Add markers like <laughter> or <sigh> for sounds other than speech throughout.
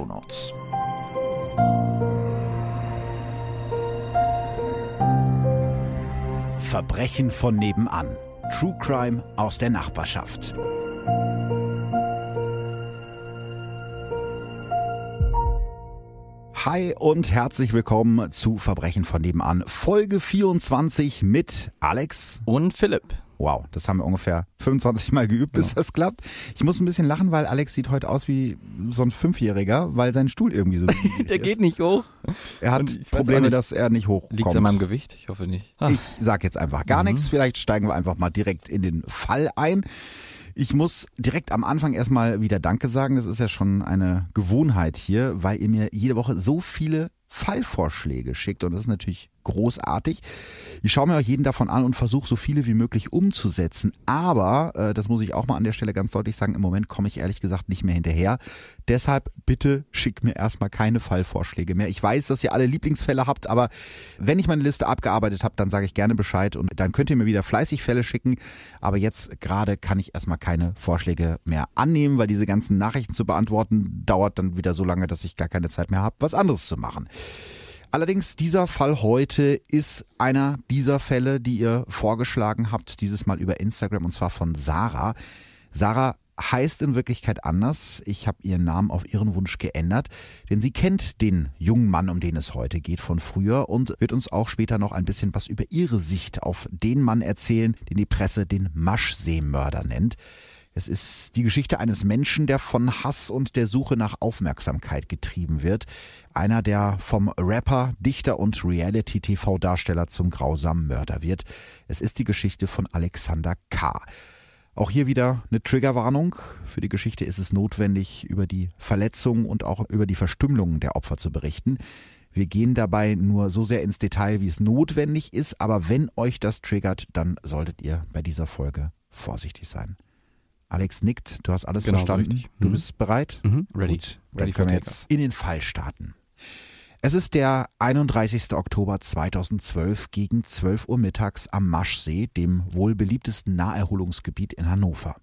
Shownotes. Verbrechen von nebenan. True Crime aus der Nachbarschaft. Hi und herzlich willkommen zu Verbrechen von nebenan. Folge 24 mit Alex und Philipp. Wow, das haben wir ungefähr 25 Mal geübt, bis ja. das klappt. Ich muss ein bisschen lachen, weil Alex sieht heute aus wie so ein Fünfjähriger, weil sein Stuhl irgendwie so. <laughs> Der geht nicht hoch. Er hat Probleme, nicht, dass er nicht hochkommt. Liegt es an meinem Gewicht? Ich hoffe nicht. Ah. Ich sag jetzt einfach gar mhm. nichts. Vielleicht steigen wir einfach mal direkt in den Fall ein. Ich muss direkt am Anfang erstmal wieder Danke sagen. Das ist ja schon eine Gewohnheit hier, weil ihr mir jede Woche so viele Fallvorschläge schickt. Und das ist natürlich großartig. Ich schaue mir auch jeden davon an und versuche so viele wie möglich umzusetzen. Aber, äh, das muss ich auch mal an der Stelle ganz deutlich sagen, im Moment komme ich ehrlich gesagt nicht mehr hinterher. Deshalb bitte schick mir erstmal keine Fallvorschläge mehr. Ich weiß, dass ihr alle Lieblingsfälle habt, aber wenn ich meine Liste abgearbeitet habe, dann sage ich gerne Bescheid und dann könnt ihr mir wieder fleißig Fälle schicken. Aber jetzt gerade kann ich erstmal keine Vorschläge mehr annehmen, weil diese ganzen Nachrichten zu beantworten dauert dann wieder so lange, dass ich gar keine Zeit mehr habe, was anderes zu machen. Allerdings dieser Fall heute ist einer dieser Fälle, die ihr vorgeschlagen habt, dieses Mal über Instagram und zwar von Sarah. Sarah heißt in Wirklichkeit anders. Ich habe ihren Namen auf ihren Wunsch geändert, denn sie kennt den jungen Mann, um den es heute geht, von früher und wird uns auch später noch ein bisschen was über ihre Sicht auf den Mann erzählen, den die Presse den Maschseemörder nennt. Es ist die Geschichte eines Menschen, der von Hass und der Suche nach Aufmerksamkeit getrieben wird. Einer, der vom Rapper, Dichter und Reality-TV-Darsteller zum grausamen Mörder wird. Es ist die Geschichte von Alexander K. Auch hier wieder eine Triggerwarnung. Für die Geschichte ist es notwendig, über die Verletzungen und auch über die Verstümmelungen der Opfer zu berichten. Wir gehen dabei nur so sehr ins Detail, wie es notwendig ist, aber wenn euch das triggert, dann solltet ihr bei dieser Folge vorsichtig sein. Alex nickt, du hast alles genau, verstanden. Richtig. Du mhm. bist bereit? Mhm. Ready. Gut, dann Ready können wir jetzt in den Fall starten. Es ist der 31. Oktober 2012 gegen 12 Uhr mittags am Maschsee, dem wohl beliebtesten Naherholungsgebiet in Hannover.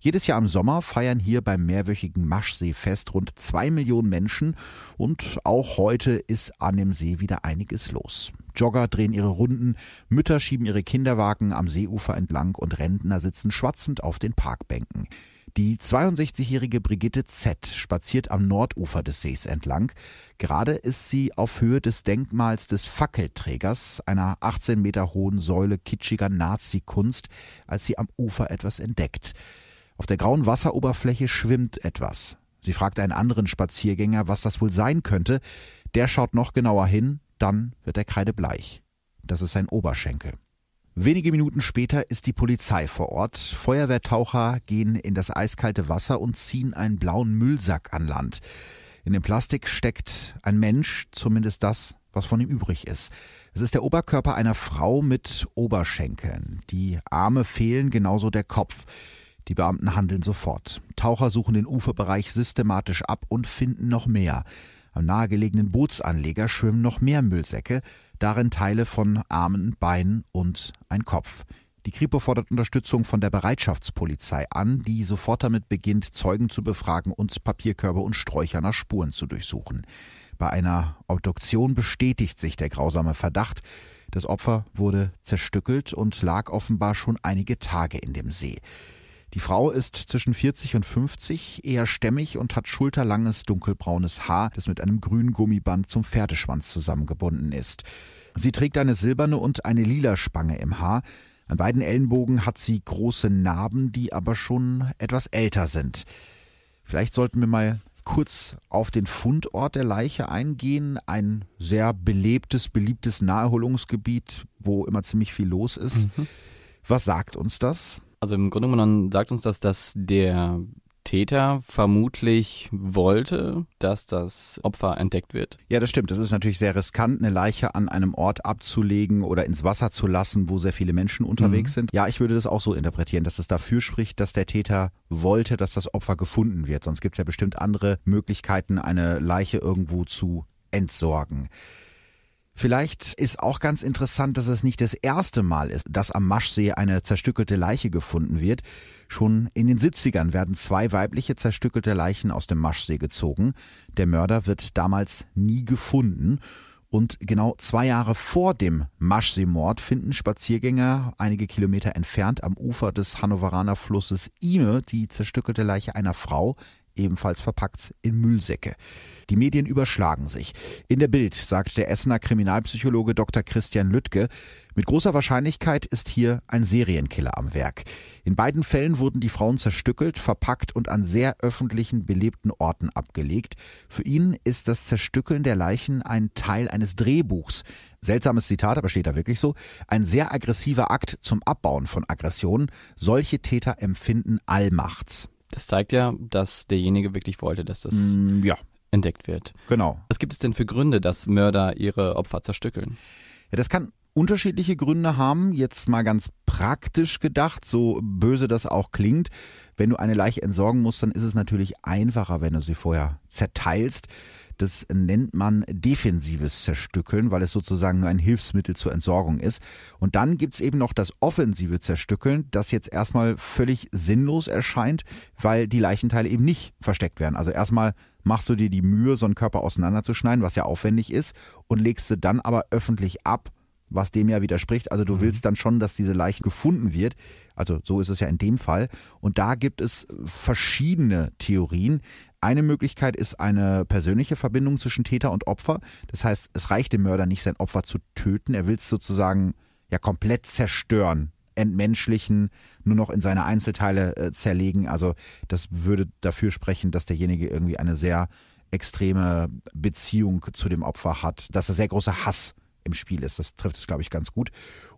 Jedes Jahr im Sommer feiern hier beim mehrwöchigen Maschseefest rund zwei Millionen Menschen und auch heute ist an dem See wieder einiges los. Jogger drehen ihre Runden, Mütter schieben ihre Kinderwagen am Seeufer entlang und Rentner sitzen schwatzend auf den Parkbänken. Die 62-jährige Brigitte Z spaziert am Nordufer des Sees entlang. Gerade ist sie auf Höhe des Denkmals des Fackelträgers, einer 18 Meter hohen Säule kitschiger Nazi-Kunst, als sie am Ufer etwas entdeckt. Auf der grauen Wasseroberfläche schwimmt etwas. Sie fragt einen anderen Spaziergänger, was das wohl sein könnte. Der schaut noch genauer hin, dann wird er kreidebleich. Das ist sein Oberschenkel. Wenige Minuten später ist die Polizei vor Ort. Feuerwehrtaucher gehen in das eiskalte Wasser und ziehen einen blauen Müllsack an Land. In dem Plastik steckt ein Mensch, zumindest das, was von ihm übrig ist. Es ist der Oberkörper einer Frau mit Oberschenkeln. Die Arme fehlen, genauso der Kopf. Die Beamten handeln sofort. Taucher suchen den Uferbereich systematisch ab und finden noch mehr. Am nahegelegenen Bootsanleger schwimmen noch mehr Müllsäcke, darin Teile von Armen, Beinen und ein Kopf. Die Kripo fordert Unterstützung von der Bereitschaftspolizei an, die sofort damit beginnt, Zeugen zu befragen und Papierkörbe und Sträucher nach Spuren zu durchsuchen. Bei einer Obduktion bestätigt sich der grausame Verdacht. Das Opfer wurde zerstückelt und lag offenbar schon einige Tage in dem See. Die Frau ist zwischen 40 und 50, eher stämmig und hat schulterlanges dunkelbraunes Haar, das mit einem grünen Gummiband zum Pferdeschwanz zusammengebunden ist. Sie trägt eine silberne und eine lila Spange im Haar. An beiden Ellenbogen hat sie große Narben, die aber schon etwas älter sind. Vielleicht sollten wir mal kurz auf den Fundort der Leiche eingehen. Ein sehr belebtes, beliebtes Naherholungsgebiet, wo immer ziemlich viel los ist. Mhm. Was sagt uns das? Also im Grunde genommen sagt uns das, dass der Täter vermutlich wollte, dass das Opfer entdeckt wird. Ja, das stimmt. Das ist natürlich sehr riskant, eine Leiche an einem Ort abzulegen oder ins Wasser zu lassen, wo sehr viele Menschen unterwegs mhm. sind. Ja, ich würde das auch so interpretieren, dass es dafür spricht, dass der Täter wollte, dass das Opfer gefunden wird. Sonst gibt es ja bestimmt andere Möglichkeiten, eine Leiche irgendwo zu entsorgen. Vielleicht ist auch ganz interessant, dass es nicht das erste Mal ist, dass am Maschsee eine zerstückelte Leiche gefunden wird. Schon in den 70ern werden zwei weibliche zerstückelte Leichen aus dem Maschsee gezogen. Der Mörder wird damals nie gefunden. Und genau zwei Jahre vor dem Maschseemord finden Spaziergänger einige Kilometer entfernt am Ufer des Hannoveraner Flusses Ime die zerstückelte Leiche einer Frau, ebenfalls verpackt in Müllsäcke. Die Medien überschlagen sich. In der Bild sagt der Essener Kriminalpsychologe Dr. Christian Lüttke, mit großer Wahrscheinlichkeit ist hier ein Serienkiller am Werk. In beiden Fällen wurden die Frauen zerstückelt, verpackt und an sehr öffentlichen, belebten Orten abgelegt. Für ihn ist das Zerstückeln der Leichen ein Teil eines Drehbuchs. Seltsames Zitat, aber steht da wirklich so. Ein sehr aggressiver Akt zum Abbauen von Aggressionen. Solche Täter empfinden Allmachts. Das zeigt ja, dass derjenige wirklich wollte, dass das mm, ja. entdeckt wird. Genau. Was gibt es denn für Gründe, dass Mörder ihre Opfer zerstückeln? Ja, das kann unterschiedliche Gründe haben. Jetzt mal ganz praktisch gedacht, so böse das auch klingt. Wenn du eine Leiche entsorgen musst, dann ist es natürlich einfacher, wenn du sie vorher zerteilst. Das nennt man defensives Zerstückeln, weil es sozusagen nur ein Hilfsmittel zur Entsorgung ist. Und dann gibt's eben noch das offensive Zerstückeln, das jetzt erstmal völlig sinnlos erscheint, weil die Leichenteile eben nicht versteckt werden. Also erstmal machst du dir die Mühe, so einen Körper auseinanderzuschneiden, was ja aufwendig ist, und legst sie dann aber öffentlich ab was dem ja widerspricht. Also du mhm. willst dann schon, dass diese Leiche gefunden wird. Also so ist es ja in dem Fall. Und da gibt es verschiedene Theorien. Eine Möglichkeit ist eine persönliche Verbindung zwischen Täter und Opfer. Das heißt, es reicht dem Mörder nicht, sein Opfer zu töten. Er will es sozusagen ja komplett zerstören, entmenschlichen, nur noch in seine Einzelteile äh, zerlegen. Also das würde dafür sprechen, dass derjenige irgendwie eine sehr extreme Beziehung zu dem Opfer hat, dass er sehr großer Hass im Spiel ist. Das trifft es, glaube ich, ganz gut.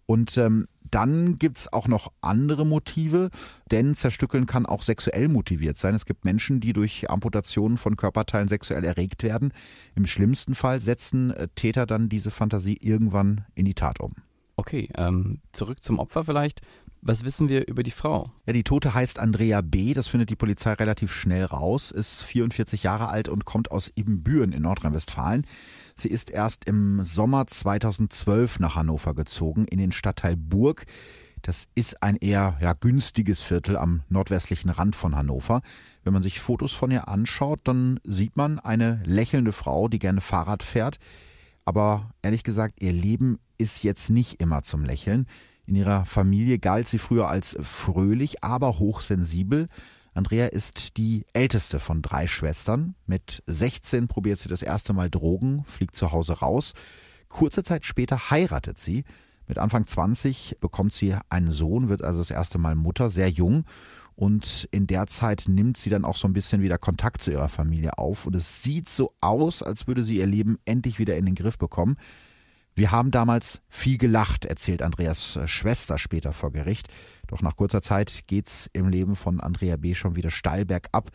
Und ähm, dann es auch noch andere Motive, denn Zerstückeln kann auch sexuell motiviert sein. Es gibt Menschen, die durch Amputationen von Körperteilen sexuell erregt werden. Im schlimmsten Fall setzen äh, Täter dann diese Fantasie irgendwann in die Tat um. Okay, ähm, zurück zum Opfer vielleicht. Was wissen wir über die Frau? Ja, die Tote heißt Andrea B., das findet die Polizei relativ schnell raus, ist 44 Jahre alt und kommt aus Ibbenbüren in Nordrhein-Westfalen. Sie ist erst im Sommer 2012 nach Hannover gezogen, in den Stadtteil Burg. Das ist ein eher ja, günstiges Viertel am nordwestlichen Rand von Hannover. Wenn man sich Fotos von ihr anschaut, dann sieht man eine lächelnde Frau, die gerne Fahrrad fährt. Aber ehrlich gesagt, ihr Leben ist jetzt nicht immer zum Lächeln. In ihrer Familie galt sie früher als fröhlich, aber hochsensibel. Andrea ist die älteste von drei Schwestern. Mit 16 probiert sie das erste Mal Drogen, fliegt zu Hause raus. Kurze Zeit später heiratet sie. Mit Anfang 20 bekommt sie einen Sohn, wird also das erste Mal Mutter, sehr jung. Und in der Zeit nimmt sie dann auch so ein bisschen wieder Kontakt zu ihrer Familie auf. Und es sieht so aus, als würde sie ihr Leben endlich wieder in den Griff bekommen. Wir haben damals viel gelacht, erzählt Andreas äh, Schwester später vor Gericht. Doch nach kurzer Zeit geht's im Leben von Andrea B. schon wieder steil bergab.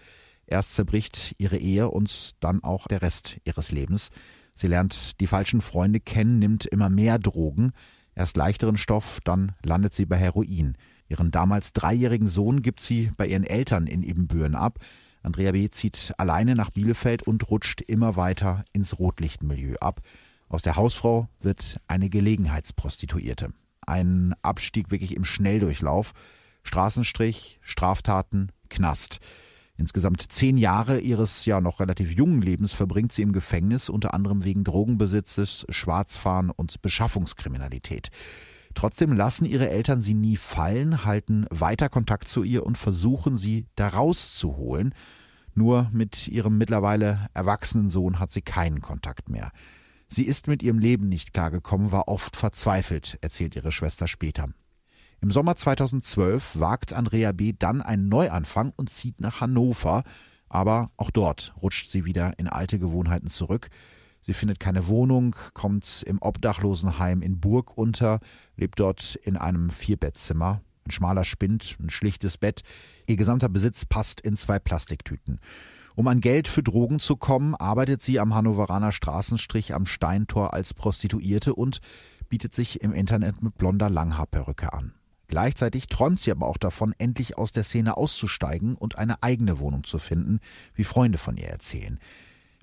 Erst zerbricht ihre Ehe und dann auch der Rest ihres Lebens. Sie lernt die falschen Freunde kennen, nimmt immer mehr Drogen. Erst leichteren Stoff, dann landet sie bei Heroin. Ihren damals dreijährigen Sohn gibt sie bei ihren Eltern in Ibbenbüren ab. Andrea B. zieht alleine nach Bielefeld und rutscht immer weiter ins Rotlichtmilieu ab. Aus der Hausfrau wird eine Gelegenheitsprostituierte. Ein Abstieg wirklich im Schnelldurchlauf. Straßenstrich, Straftaten, Knast. Insgesamt zehn Jahre ihres ja noch relativ jungen Lebens verbringt sie im Gefängnis, unter anderem wegen Drogenbesitzes, Schwarzfahren und Beschaffungskriminalität. Trotzdem lassen ihre Eltern sie nie fallen, halten weiter Kontakt zu ihr und versuchen sie da rauszuholen. Nur mit ihrem mittlerweile erwachsenen Sohn hat sie keinen Kontakt mehr. Sie ist mit ihrem Leben nicht klargekommen, war oft verzweifelt, erzählt ihre Schwester später. Im Sommer 2012 wagt Andrea B. dann einen Neuanfang und zieht nach Hannover, aber auch dort rutscht sie wieder in alte Gewohnheiten zurück. Sie findet keine Wohnung, kommt im Obdachlosenheim in Burg unter, lebt dort in einem Vierbettzimmer. Ein schmaler Spind, ein schlichtes Bett. Ihr gesamter Besitz passt in zwei Plastiktüten. Um an Geld für Drogen zu kommen, arbeitet sie am Hannoveraner Straßenstrich am Steintor als Prostituierte und bietet sich im Internet mit blonder Langhaarperücke an. Gleichzeitig träumt sie aber auch davon, endlich aus der Szene auszusteigen und eine eigene Wohnung zu finden, wie Freunde von ihr erzählen.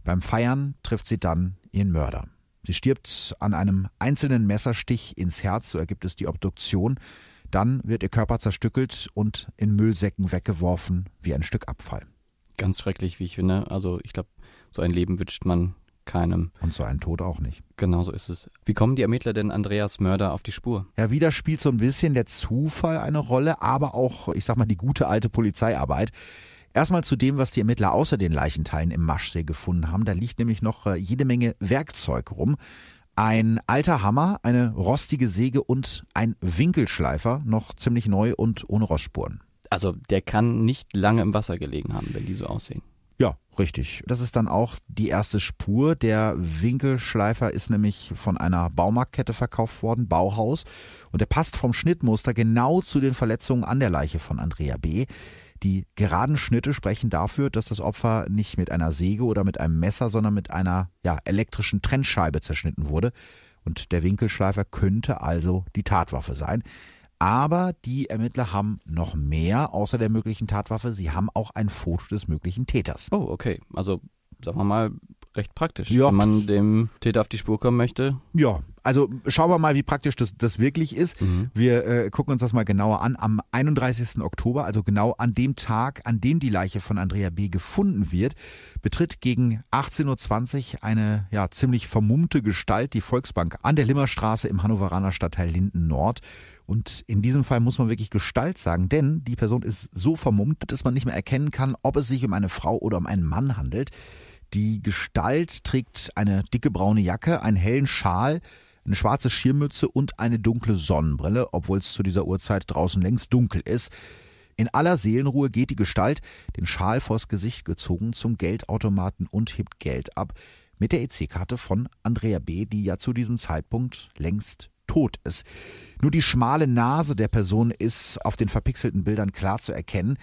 Beim Feiern trifft sie dann ihren Mörder. Sie stirbt an einem einzelnen Messerstich ins Herz, so ergibt es die Obduktion. Dann wird ihr Körper zerstückelt und in Müllsäcken weggeworfen wie ein Stück Abfall. Ganz schrecklich, wie ich finde. Also ich glaube, so ein Leben wünscht man keinem. Und so ein Tod auch nicht. Genau so ist es. Wie kommen die Ermittler denn Andreas Mörder auf die Spur? Ja, wieder spielt so ein bisschen der Zufall eine Rolle, aber auch, ich sag mal, die gute alte Polizeiarbeit. Erstmal zu dem, was die Ermittler außer den Leichenteilen im Maschsee gefunden haben. Da liegt nämlich noch äh, jede Menge Werkzeug rum. Ein alter Hammer, eine rostige Säge und ein Winkelschleifer, noch ziemlich neu und ohne Rostspuren. Also der kann nicht lange im Wasser gelegen haben, wenn die so aussehen. Ja, richtig. Das ist dann auch die erste Spur. Der Winkelschleifer ist nämlich von einer Baumarktkette verkauft worden, Bauhaus. Und der passt vom Schnittmuster genau zu den Verletzungen an der Leiche von Andrea B. Die geraden Schnitte sprechen dafür, dass das Opfer nicht mit einer Säge oder mit einem Messer, sondern mit einer ja, elektrischen Trennscheibe zerschnitten wurde. Und der Winkelschleifer könnte also die Tatwaffe sein. Aber die Ermittler haben noch mehr außer der möglichen Tatwaffe. Sie haben auch ein Foto des möglichen Täters. Oh, okay. Also sagen wir mal, recht praktisch, ja. wenn man dem Täter auf die Spur kommen möchte. Ja, also schauen wir mal, wie praktisch das, das wirklich ist. Mhm. Wir äh, gucken uns das mal genauer an. Am 31. Oktober, also genau an dem Tag, an dem die Leiche von Andrea B. gefunden wird, betritt gegen 18.20 Uhr eine ja, ziemlich vermummte Gestalt die Volksbank an der Limmerstraße im Hannoveraner Stadtteil Linden Nord. Und in diesem Fall muss man wirklich Gestalt sagen, denn die Person ist so vermummt, dass man nicht mehr erkennen kann, ob es sich um eine Frau oder um einen Mann handelt. Die Gestalt trägt eine dicke braune Jacke, einen hellen Schal, eine schwarze Schirmmütze und eine dunkle Sonnenbrille, obwohl es zu dieser Uhrzeit draußen längst dunkel ist. In aller Seelenruhe geht die Gestalt, den Schal vors Gesicht gezogen, zum Geldautomaten und hebt Geld ab mit der EC-Karte von Andrea B., die ja zu diesem Zeitpunkt längst tot ist. Nur die schmale Nase der Person ist auf den verpixelten Bildern klar zu erkennen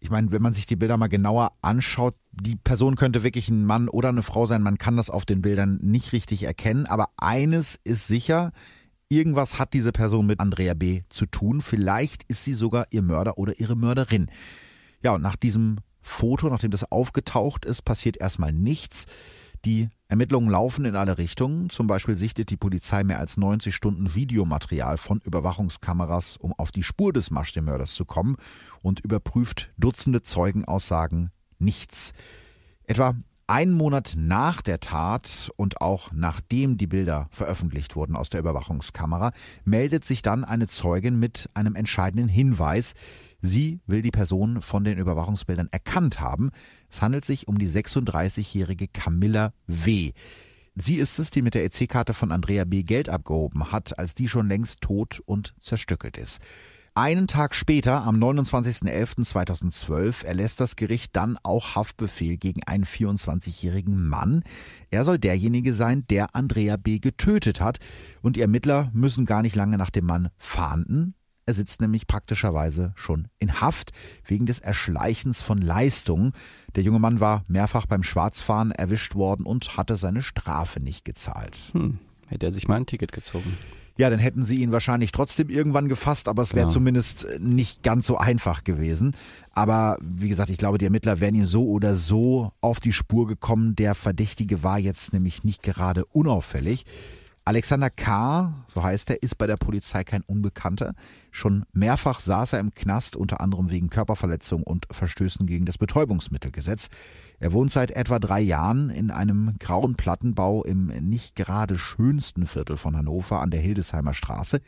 ich meine, wenn man sich die Bilder mal genauer anschaut, die Person könnte wirklich ein Mann oder eine Frau sein. Man kann das auf den Bildern nicht richtig erkennen. Aber eines ist sicher, irgendwas hat diese Person mit Andrea B. zu tun. Vielleicht ist sie sogar ihr Mörder oder ihre Mörderin. Ja, und nach diesem Foto, nachdem das aufgetaucht ist, passiert erstmal nichts. Die Ermittlungen laufen in alle Richtungen. Zum Beispiel sichtet die Polizei mehr als 90 Stunden Videomaterial von Überwachungskameras, um auf die Spur des Maschtemörders zu kommen und überprüft Dutzende Zeugenaussagen nichts. Etwa einen Monat nach der Tat und auch nachdem die Bilder veröffentlicht wurden aus der Überwachungskamera, meldet sich dann eine Zeugin mit einem entscheidenden Hinweis. Sie will die Person von den Überwachungsbildern erkannt haben. Es handelt sich um die 36-jährige Camilla W. Sie ist es, die mit der EC-Karte von Andrea B. Geld abgehoben hat, als die schon längst tot und zerstückelt ist. Einen Tag später, am 29.11.2012, erlässt das Gericht dann auch Haftbefehl gegen einen 24-jährigen Mann. Er soll derjenige sein, der Andrea B. getötet hat. Und die Ermittler müssen gar nicht lange nach dem Mann fahnden. Er sitzt nämlich praktischerweise schon in Haft wegen des Erschleichens von Leistungen. Der junge Mann war mehrfach beim Schwarzfahren erwischt worden und hatte seine Strafe nicht gezahlt. Hm, hätte er sich mal ein Ticket gezogen. Ja, dann hätten sie ihn wahrscheinlich trotzdem irgendwann gefasst, aber es wäre genau. zumindest nicht ganz so einfach gewesen. Aber wie gesagt, ich glaube, die Ermittler wären ihm so oder so auf die Spur gekommen. Der Verdächtige war jetzt nämlich nicht gerade unauffällig. Alexander K., so heißt er, ist bei der Polizei kein Unbekannter. Schon mehrfach saß er im Knast, unter anderem wegen Körperverletzung und Verstößen gegen das Betäubungsmittelgesetz. Er wohnt seit etwa drei Jahren in einem grauen Plattenbau im nicht gerade schönsten Viertel von Hannover an der Hildesheimer Straße.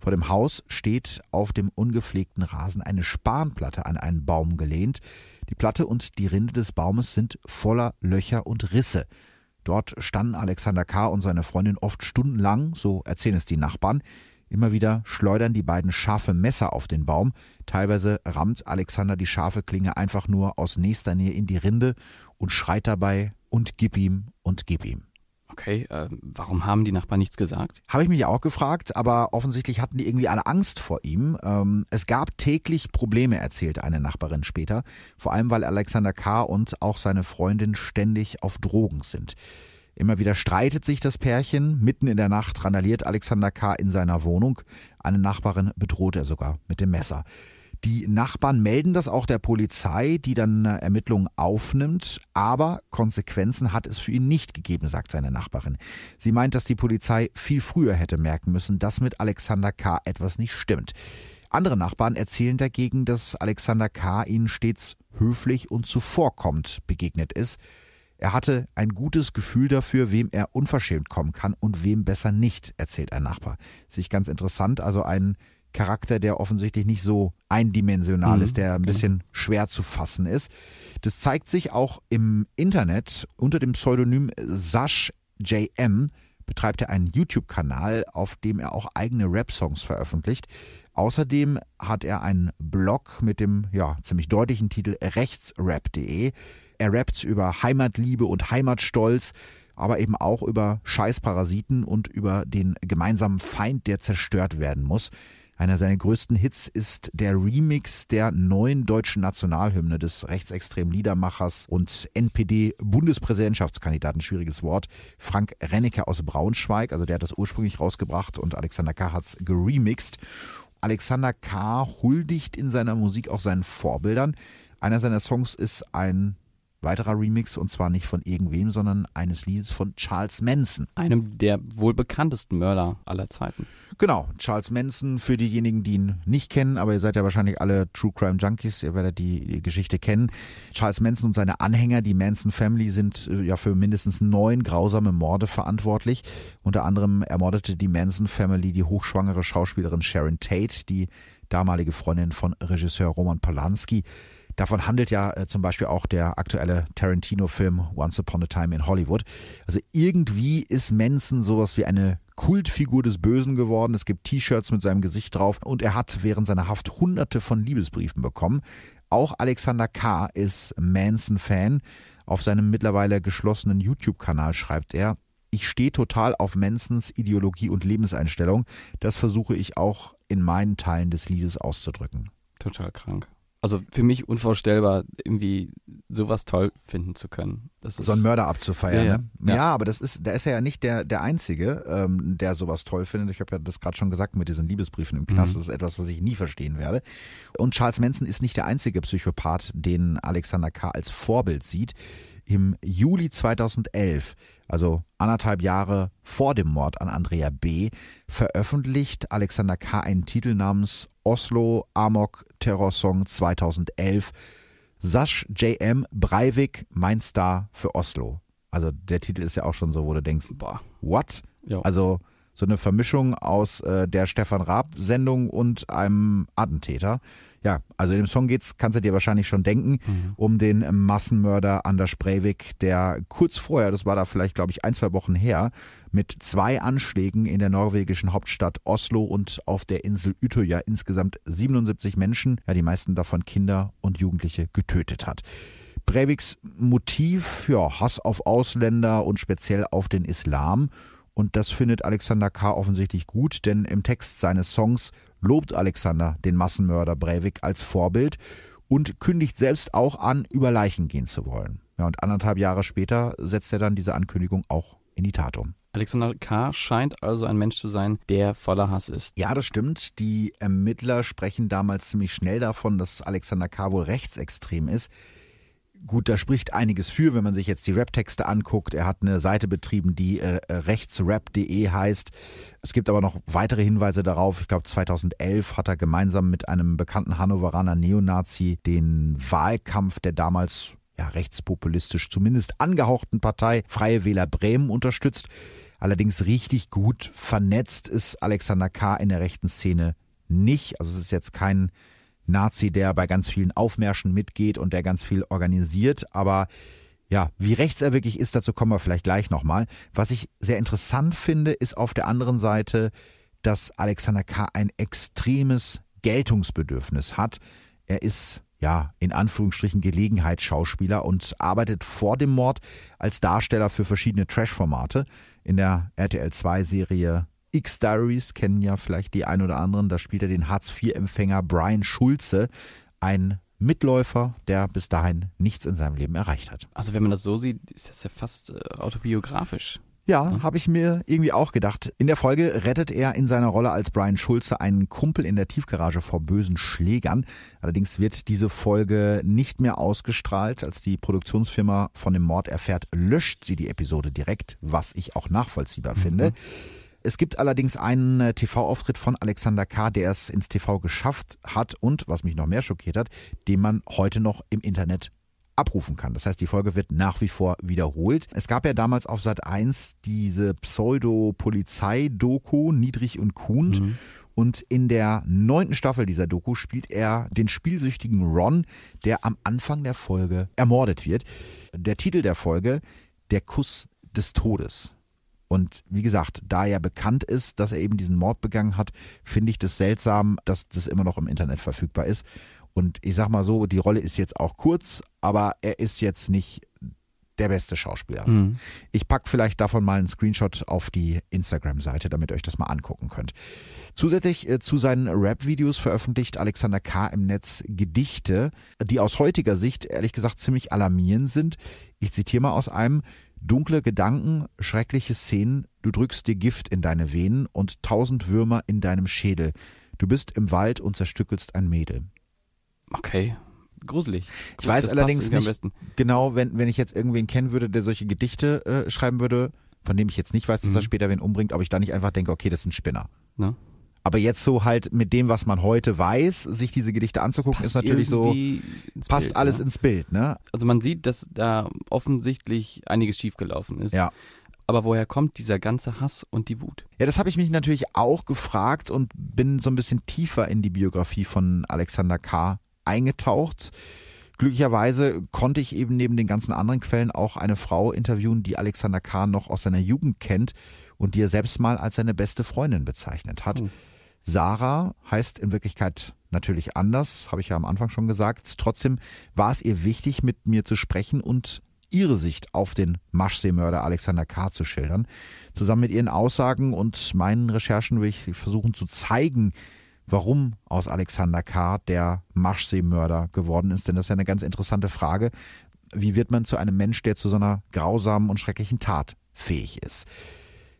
Vor dem Haus steht auf dem ungepflegten Rasen eine Spanplatte an einen Baum gelehnt. Die Platte und die Rinde des Baumes sind voller Löcher und Risse. Dort standen Alexander K. und seine Freundin oft stundenlang, so erzählen es die Nachbarn. Immer wieder schleudern die beiden scharfe Messer auf den Baum. Teilweise rammt Alexander die scharfe Klinge einfach nur aus nächster Nähe in die Rinde und schreit dabei und gib ihm und gib ihm. Okay, äh, warum haben die Nachbarn nichts gesagt? Habe ich mich auch gefragt, aber offensichtlich hatten die irgendwie alle Angst vor ihm. Ähm, es gab täglich Probleme, erzählte eine Nachbarin später, vor allem weil Alexander K. und auch seine Freundin ständig auf Drogen sind. Immer wieder streitet sich das Pärchen. Mitten in der Nacht randaliert Alexander K. in seiner Wohnung. Eine Nachbarin bedroht er sogar mit dem Messer. Die Nachbarn melden das auch der Polizei, die dann Ermittlungen aufnimmt, aber Konsequenzen hat es für ihn nicht gegeben, sagt seine Nachbarin. Sie meint, dass die Polizei viel früher hätte merken müssen, dass mit Alexander K. etwas nicht stimmt. Andere Nachbarn erzählen dagegen, dass Alexander K. ihnen stets höflich und zuvorkommend begegnet ist. Er hatte ein gutes Gefühl dafür, wem er unverschämt kommen kann und wem besser nicht, erzählt ein Nachbar. Sich ganz interessant, also ein Charakter, der offensichtlich nicht so eindimensional mhm, ist, der ein okay. bisschen schwer zu fassen ist. Das zeigt sich auch im Internet unter dem Pseudonym Sash JM betreibt er einen YouTube-Kanal, auf dem er auch eigene Rap-Songs veröffentlicht. Außerdem hat er einen Blog mit dem ja, ziemlich deutlichen Titel rechtsrap.de. Er rappt über Heimatliebe und Heimatstolz, aber eben auch über Scheißparasiten und über den gemeinsamen Feind, der zerstört werden muss. Einer seiner größten Hits ist der Remix der neuen deutschen Nationalhymne des rechtsextremen Liedermachers und NPD-Bundespräsidentschaftskandidaten, schwieriges Wort, Frank Rennecke aus Braunschweig. Also der hat das ursprünglich rausgebracht und Alexander K. hat es geremixed. Alexander K. huldigt in seiner Musik auch seinen Vorbildern. Einer seiner Songs ist ein weiterer Remix und zwar nicht von irgendwem, sondern eines Liedes von Charles Manson. Einem der wohl bekanntesten Mörder aller Zeiten. Genau, Charles Manson für diejenigen, die ihn nicht kennen, aber ihr seid ja wahrscheinlich alle True Crime Junkies, ihr werdet die Geschichte kennen. Charles Manson und seine Anhänger, die Manson Family, sind äh, ja für mindestens neun grausame Morde verantwortlich. Unter anderem ermordete die Manson Family die hochschwangere Schauspielerin Sharon Tate, die damalige Freundin von Regisseur Roman Polanski. Davon handelt ja äh, zum Beispiel auch der aktuelle Tarantino-Film Once Upon a Time in Hollywood. Also irgendwie ist Manson sowas wie eine Kultfigur des Bösen geworden. Es gibt T-Shirts mit seinem Gesicht drauf und er hat während seiner Haft hunderte von Liebesbriefen bekommen. Auch Alexander K. ist Manson-Fan. Auf seinem mittlerweile geschlossenen YouTube-Kanal schreibt er, ich stehe total auf Mansons Ideologie und Lebenseinstellung. Das versuche ich auch in meinen Teilen des Liedes auszudrücken. Total krank. Also für mich unvorstellbar, irgendwie sowas toll finden zu können. Das so einen Mörder abzufeiern. Ja, ne? ja. ja, aber das ist, der ist ja nicht der, der Einzige, ähm, der sowas toll findet. Ich habe ja das gerade schon gesagt mit diesen Liebesbriefen im Knast. Mhm. Das ist etwas, was ich nie verstehen werde. Und Charles Manson ist nicht der einzige Psychopath, den Alexander K. als Vorbild sieht. Im Juli 2011, also anderthalb Jahre vor dem Mord an Andrea B., veröffentlicht Alexander K. einen Titel namens Oslo Amok Terrorsong 2011. Sasch JM Breivik, mein Star für Oslo. Also der Titel ist ja auch schon so, wo du denkst, boah, what? Jo. Also so eine Vermischung aus äh, der Stefan Raab-Sendung und einem Attentäter. Ja, also in dem Song geht's, kannst du dir wahrscheinlich schon denken, mhm. um den Massenmörder Anders Breivik, der kurz vorher, das war da vielleicht, glaube ich, ein, zwei Wochen her, mit zwei Anschlägen in der norwegischen Hauptstadt Oslo und auf der Insel Utøya insgesamt 77 Menschen, ja, die meisten davon Kinder und Jugendliche, getötet hat. Breiviks Motiv, ja, Hass auf Ausländer und speziell auf den Islam und das findet Alexander K. offensichtlich gut, denn im Text seines Songs lobt Alexander den Massenmörder Breivik als Vorbild und kündigt selbst auch an, über Leichen gehen zu wollen. Ja, und anderthalb Jahre später setzt er dann diese Ankündigung auch in die Tat um. Alexander K. scheint also ein Mensch zu sein, der voller Hass ist. Ja, das stimmt. Die Ermittler sprechen damals ziemlich schnell davon, dass Alexander K. wohl rechtsextrem ist. Gut, da spricht einiges für, wenn man sich jetzt die Rap-Texte anguckt. Er hat eine Seite betrieben, die äh, rechtsrap.de heißt. Es gibt aber noch weitere Hinweise darauf. Ich glaube, 2011 hat er gemeinsam mit einem bekannten Hannoveraner Neonazi den Wahlkampf der damals ja, rechtspopulistisch zumindest angehauchten Partei Freie Wähler Bremen unterstützt. Allerdings richtig gut vernetzt ist Alexander K. in der rechten Szene nicht. Also es ist jetzt kein Nazi, der bei ganz vielen Aufmärschen mitgeht und der ganz viel organisiert. Aber ja, wie rechts er wirklich ist, dazu kommen wir vielleicht gleich nochmal. Was ich sehr interessant finde, ist auf der anderen Seite, dass Alexander K. ein extremes Geltungsbedürfnis hat. Er ist ja, in Anführungsstrichen Gelegenheitsschauspieler und arbeitet vor dem Mord als Darsteller für verschiedene Trash-Formate. In der RTL 2-Serie X-Diaries kennen ja vielleicht die ein oder anderen. Da spielt er den Hartz-IV-Empfänger Brian Schulze, ein Mitläufer, der bis dahin nichts in seinem Leben erreicht hat. Also wenn man das so sieht, ist das ja fast äh, autobiografisch. Ja, mhm. habe ich mir irgendwie auch gedacht. In der Folge rettet er in seiner Rolle als Brian Schulze einen Kumpel in der Tiefgarage vor bösen Schlägern. Allerdings wird diese Folge nicht mehr ausgestrahlt. Als die Produktionsfirma von dem Mord erfährt, löscht sie die Episode direkt, was ich auch nachvollziehbar mhm. finde. Es gibt allerdings einen äh, TV-Auftritt von Alexander K., der es ins TV geschafft hat und, was mich noch mehr schockiert hat, den man heute noch im Internet abrufen kann. Das heißt, die Folge wird nach wie vor wiederholt. Es gab ja damals auf Sat 1 diese Pseudo-Polizei-Doku Niedrig und Kuhn. Mhm. Und in der neunten Staffel dieser Doku spielt er den spielsüchtigen Ron, der am Anfang der Folge ermordet wird. Der Titel der Folge, Der Kuss des Todes. Und wie gesagt, da er bekannt ist, dass er eben diesen Mord begangen hat, finde ich das seltsam, dass das immer noch im Internet verfügbar ist. Und ich sag mal so, die Rolle ist jetzt auch kurz, aber er ist jetzt nicht der beste Schauspieler. Mhm. Ich packe vielleicht davon mal einen Screenshot auf die Instagram-Seite, damit ihr euch das mal angucken könnt. Zusätzlich äh, zu seinen Rap-Videos veröffentlicht Alexander K. im Netz Gedichte, die aus heutiger Sicht ehrlich gesagt ziemlich alarmierend sind. Ich zitiere mal aus einem Dunkle Gedanken, schreckliche Szenen, du drückst dir Gift in deine Venen und tausend Würmer in deinem Schädel. Du bist im Wald und zerstückelst ein Mädel. Okay, gruselig. Ich weiß allerdings nicht genau, wenn, wenn ich jetzt irgendwen kennen würde, der solche Gedichte äh, schreiben würde, von dem ich jetzt nicht weiß, dass mhm. er später wen umbringt, ob ich da nicht einfach denke, okay, das ist ein Spinner. Ne? Aber jetzt so halt mit dem, was man heute weiß, sich diese Gedichte anzugucken, ist natürlich so, passt Bild, alles ja. ins Bild, ne? Also man sieht, dass da offensichtlich einiges schiefgelaufen ist. Ja. Aber woher kommt dieser ganze Hass und die Wut? Ja, das habe ich mich natürlich auch gefragt und bin so ein bisschen tiefer in die Biografie von Alexander K. eingetaucht. Glücklicherweise konnte ich eben neben den ganzen anderen Quellen auch eine Frau interviewen, die Alexander K. noch aus seiner Jugend kennt und die er selbst mal als seine beste Freundin bezeichnet hat. Mhm. Sarah heißt in Wirklichkeit natürlich anders, habe ich ja am Anfang schon gesagt. Trotzdem war es ihr wichtig, mit mir zu sprechen und ihre Sicht auf den Maschseemörder Alexander K. zu schildern. Zusammen mit ihren Aussagen und meinen Recherchen will ich versuchen zu zeigen, warum aus Alexander K. der Maschseemörder geworden ist. Denn das ist ja eine ganz interessante Frage. Wie wird man zu einem Mensch, der zu so einer grausamen und schrecklichen Tat fähig ist?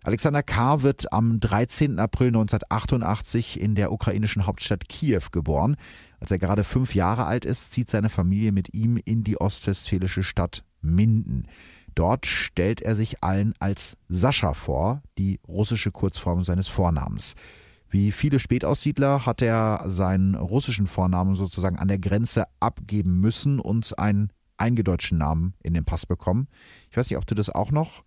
Alexander K. wird am 13. April 1988 in der ukrainischen Hauptstadt Kiew geboren. Als er gerade fünf Jahre alt ist, zieht seine Familie mit ihm in die ostwestfälische Stadt Minden. Dort stellt er sich allen als Sascha vor, die russische Kurzform seines Vornamens. Wie viele Spätaussiedler hat er seinen russischen Vornamen sozusagen an der Grenze abgeben müssen und einen eingedeutschten Namen in den Pass bekommen. Ich weiß nicht, ob du das auch noch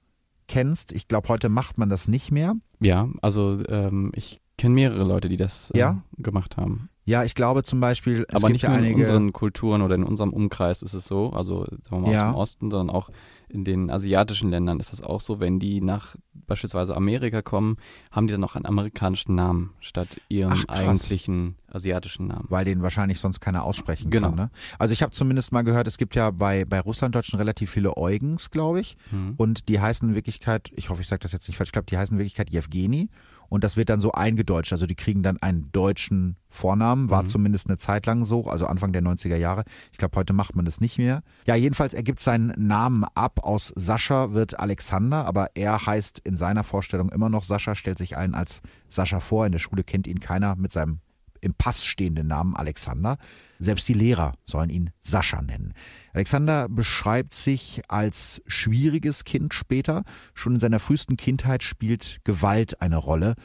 kennst. Ich glaube, heute macht man das nicht mehr. Ja, also ähm, ich kenne mehrere Leute, die das äh, ja? gemacht haben. Ja, ich glaube zum Beispiel. Aber nicht nur in unseren Kulturen oder in unserem Umkreis ist es so, also sagen wir mal ja. aus dem Osten, sondern auch in den asiatischen Ländern ist das auch so, wenn die nach beispielsweise Amerika kommen, haben die dann noch einen amerikanischen Namen statt ihrem Ach, eigentlichen asiatischen Namen. Weil den wahrscheinlich sonst keiner aussprechen genau. kann. Ne? Also ich habe zumindest mal gehört, es gibt ja bei, bei Russlanddeutschen relativ viele Eugens, glaube ich. Mhm. Und die heißen in Wirklichkeit, ich hoffe, ich sage das jetzt nicht falsch, ich glaube, die heißen in Wirklichkeit Jewgeni und das wird dann so eingedeutscht. Also die kriegen dann einen deutschen Vornamen, war mhm. zumindest eine Zeit lang so, also Anfang der 90er Jahre. Ich glaube, heute macht man das nicht mehr. Ja, jedenfalls ergibt seinen Namen ab. Aus Sascha wird Alexander, aber er heißt in seiner Vorstellung immer noch Sascha, stellt sich allen als Sascha vor. In der Schule kennt ihn keiner mit seinem im Pass stehenden Namen Alexander. Selbst die Lehrer sollen ihn Sascha nennen. Alexander beschreibt sich als schwieriges Kind später. Schon in seiner frühesten Kindheit spielt Gewalt eine Rolle.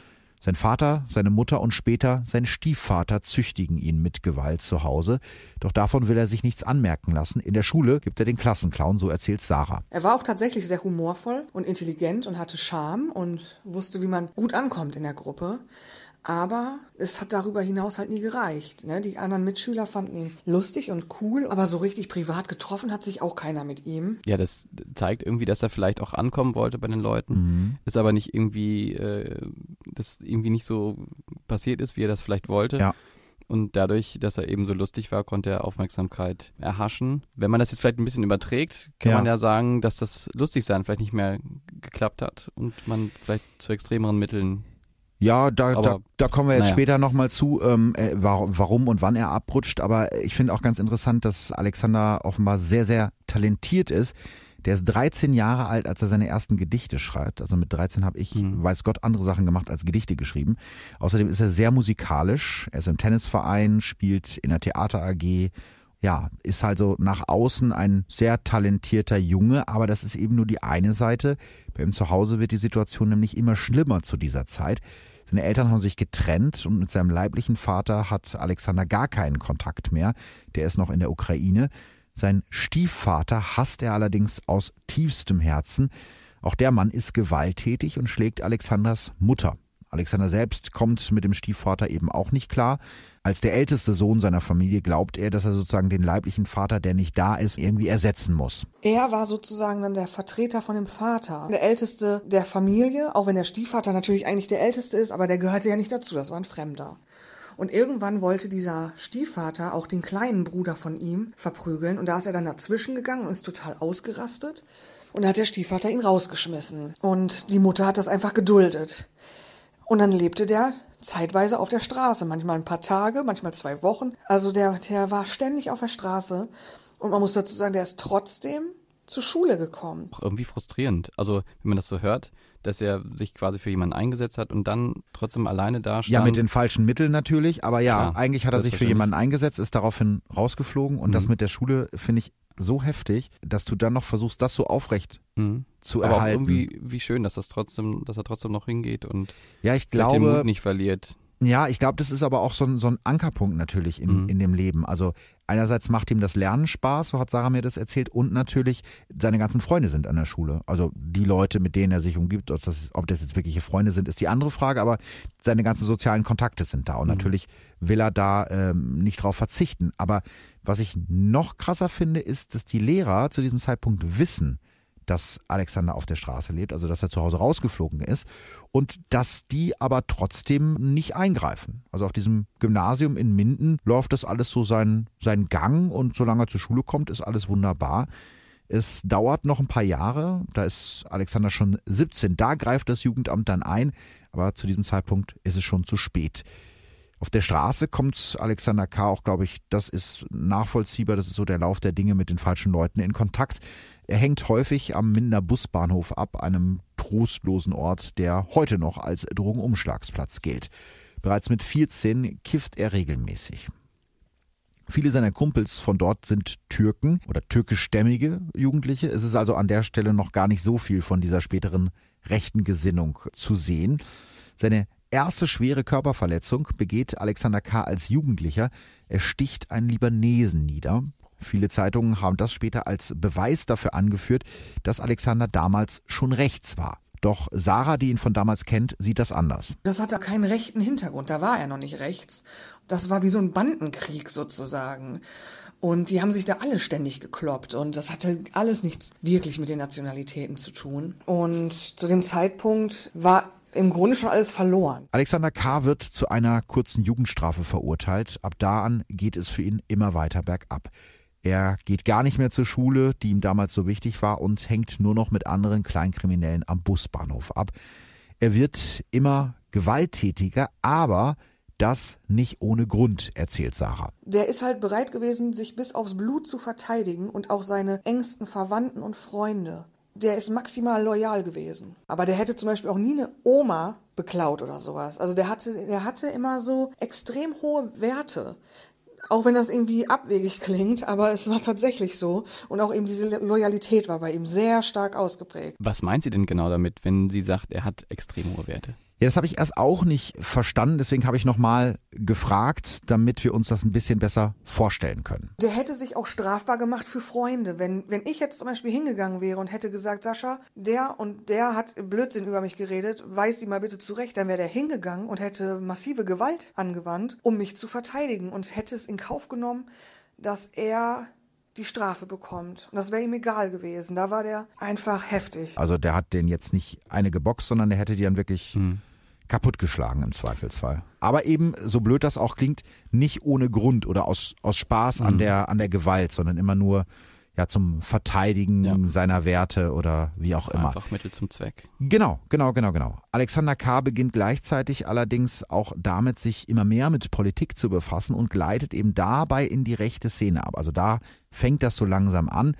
Sein Vater, seine Mutter und später sein Stiefvater züchtigen ihn mit Gewalt zu Hause. Doch davon will er sich nichts anmerken lassen. In der Schule gibt er den Klassenclown, so erzählt Sarah. Er war auch tatsächlich sehr humorvoll und intelligent und hatte Charme und wusste, wie man gut ankommt in der Gruppe. Aber es hat darüber hinaus halt nie gereicht. Ne? Die anderen Mitschüler fanden ihn lustig und cool, aber so richtig privat getroffen hat sich auch keiner mit ihm. Ja, das zeigt irgendwie, dass er vielleicht auch ankommen wollte bei den Leuten. Mhm. Ist aber nicht irgendwie, äh, das irgendwie nicht so passiert ist, wie er das vielleicht wollte. Ja. Und dadurch, dass er eben so lustig war, konnte er Aufmerksamkeit erhaschen. Wenn man das jetzt vielleicht ein bisschen überträgt, kann ja. man ja sagen, dass das Lustigsein vielleicht nicht mehr geklappt hat und man vielleicht zu extremeren Mitteln ja, da, da, da kommen wir jetzt naja. später nochmal zu, ähm, äh, warum und wann er abrutscht. Aber ich finde auch ganz interessant, dass Alexander offenbar sehr, sehr talentiert ist. Der ist 13 Jahre alt, als er seine ersten Gedichte schreibt. Also mit 13 habe ich, mhm. weiß Gott, andere Sachen gemacht als Gedichte geschrieben. Außerdem ist er sehr musikalisch. Er ist im Tennisverein, spielt in der Theater AG. Ja, ist halt so nach außen ein sehr talentierter Junge, aber das ist eben nur die eine Seite. Bei ihm zu Hause wird die Situation nämlich immer schlimmer zu dieser Zeit. Seine Eltern haben sich getrennt und mit seinem leiblichen Vater hat Alexander gar keinen Kontakt mehr. Der ist noch in der Ukraine. Sein Stiefvater hasst er allerdings aus tiefstem Herzen. Auch der Mann ist gewalttätig und schlägt Alexanders Mutter. Alexander selbst kommt mit dem Stiefvater eben auch nicht klar. Als der älteste Sohn seiner Familie glaubt er, dass er sozusagen den leiblichen Vater, der nicht da ist, irgendwie ersetzen muss. Er war sozusagen dann der Vertreter von dem Vater, der älteste der Familie, auch wenn der Stiefvater natürlich eigentlich der älteste ist, aber der gehörte ja nicht dazu, das war ein Fremder. Und irgendwann wollte dieser Stiefvater auch den kleinen Bruder von ihm verprügeln und da ist er dann dazwischen gegangen und ist total ausgerastet. Und da hat der Stiefvater ihn rausgeschmissen. Und die Mutter hat das einfach geduldet. Und dann lebte der zeitweise auf der Straße, manchmal ein paar Tage, manchmal zwei Wochen. Also der, der war ständig auf der Straße. Und man muss dazu sagen, der ist trotzdem zur Schule gekommen. Auch irgendwie frustrierend. Also, wenn man das so hört, dass er sich quasi für jemanden eingesetzt hat und dann trotzdem alleine da stand. Ja, mit den falschen Mitteln natürlich, aber ja, Klar, eigentlich hat er sich für jemanden eingesetzt, ist daraufhin rausgeflogen und mhm. das mit der Schule finde ich so heftig, dass du dann noch versuchst, das so aufrecht mhm. zu Aber erhalten. Aber irgendwie, wie schön, dass das trotzdem, dass er trotzdem noch hingeht und ja, ich glaube, den Mut nicht verliert. Ja, ich glaube, das ist aber auch so ein, so ein Ankerpunkt natürlich in, mhm. in dem Leben. Also einerseits macht ihm das Lernen Spaß, so hat Sarah mir das erzählt, und natürlich seine ganzen Freunde sind an der Schule. Also die Leute, mit denen er sich umgibt, ob das, ob das jetzt wirkliche Freunde sind, ist die andere Frage, aber seine ganzen sozialen Kontakte sind da. Und mhm. natürlich will er da ähm, nicht drauf verzichten. Aber was ich noch krasser finde, ist, dass die Lehrer zu diesem Zeitpunkt wissen, dass Alexander auf der Straße lebt, also dass er zu Hause rausgeflogen ist und dass die aber trotzdem nicht eingreifen. Also auf diesem Gymnasium in Minden läuft das alles so seinen, seinen Gang und solange er zur Schule kommt, ist alles wunderbar. Es dauert noch ein paar Jahre, da ist Alexander schon 17, da greift das Jugendamt dann ein, aber zu diesem Zeitpunkt ist es schon zu spät. Auf der Straße kommt Alexander K. auch, glaube ich, das ist nachvollziehbar, das ist so der Lauf der Dinge mit den falschen Leuten in Kontakt. Er hängt häufig am Minder Busbahnhof ab, einem trostlosen Ort, der heute noch als Drogenumschlagsplatz gilt. Bereits mit 14 kifft er regelmäßig. Viele seiner Kumpels von dort sind Türken oder türkischstämmige Jugendliche. Es ist also an der Stelle noch gar nicht so viel von dieser späteren rechten Gesinnung zu sehen. Seine erste schwere Körperverletzung begeht Alexander K. als Jugendlicher. Er sticht einen Libanesen nieder. Viele Zeitungen haben das später als Beweis dafür angeführt, dass Alexander damals schon rechts war. Doch Sarah, die ihn von damals kennt, sieht das anders. Das hatte keinen rechten Hintergrund, da war er noch nicht rechts. Das war wie so ein Bandenkrieg sozusagen. Und die haben sich da alle ständig gekloppt und das hatte alles nichts wirklich mit den Nationalitäten zu tun. Und zu dem Zeitpunkt war im Grunde schon alles verloren. Alexander K. wird zu einer kurzen Jugendstrafe verurteilt. Ab da an geht es für ihn immer weiter bergab. Er geht gar nicht mehr zur Schule, die ihm damals so wichtig war, und hängt nur noch mit anderen Kleinkriminellen am Busbahnhof ab. Er wird immer gewalttätiger, aber das nicht ohne Grund, erzählt Sarah. Der ist halt bereit gewesen, sich bis aufs Blut zu verteidigen und auch seine engsten Verwandten und Freunde der ist maximal loyal gewesen. Aber der hätte zum Beispiel auch nie eine Oma beklaut oder sowas. Also der hatte, der hatte immer so extrem hohe Werte. Auch wenn das irgendwie abwegig klingt, aber es war tatsächlich so. Und auch eben diese Loyalität war bei ihm sehr stark ausgeprägt. Was meint sie denn genau damit, wenn sie sagt, er hat extrem hohe Werte? Ja, das habe ich erst auch nicht verstanden, deswegen habe ich nochmal gefragt, damit wir uns das ein bisschen besser vorstellen können. Der hätte sich auch strafbar gemacht für Freunde. Wenn, wenn ich jetzt zum Beispiel hingegangen wäre und hätte gesagt, Sascha, der und der hat Blödsinn über mich geredet, weis die mal bitte zurecht, dann wäre der hingegangen und hätte massive Gewalt angewandt, um mich zu verteidigen und hätte es in Kauf genommen, dass er die Strafe bekommt. Und das wäre ihm egal gewesen. Da war der einfach heftig. Also der hat den jetzt nicht eine geboxt, sondern der hätte die dann wirklich hm. Kaputtgeschlagen im Zweifelsfall. Aber eben, so blöd das auch klingt, nicht ohne Grund oder aus, aus Spaß hm. an, der, an der Gewalt, sondern immer nur ja zum Verteidigen ja. seiner Werte oder wie auch immer. Einfach Mittel zum Zweck. Genau, genau, genau, genau. Alexander K. beginnt gleichzeitig allerdings auch damit, sich immer mehr mit Politik zu befassen und gleitet eben dabei in die rechte Szene ab. Also da fängt das so langsam an.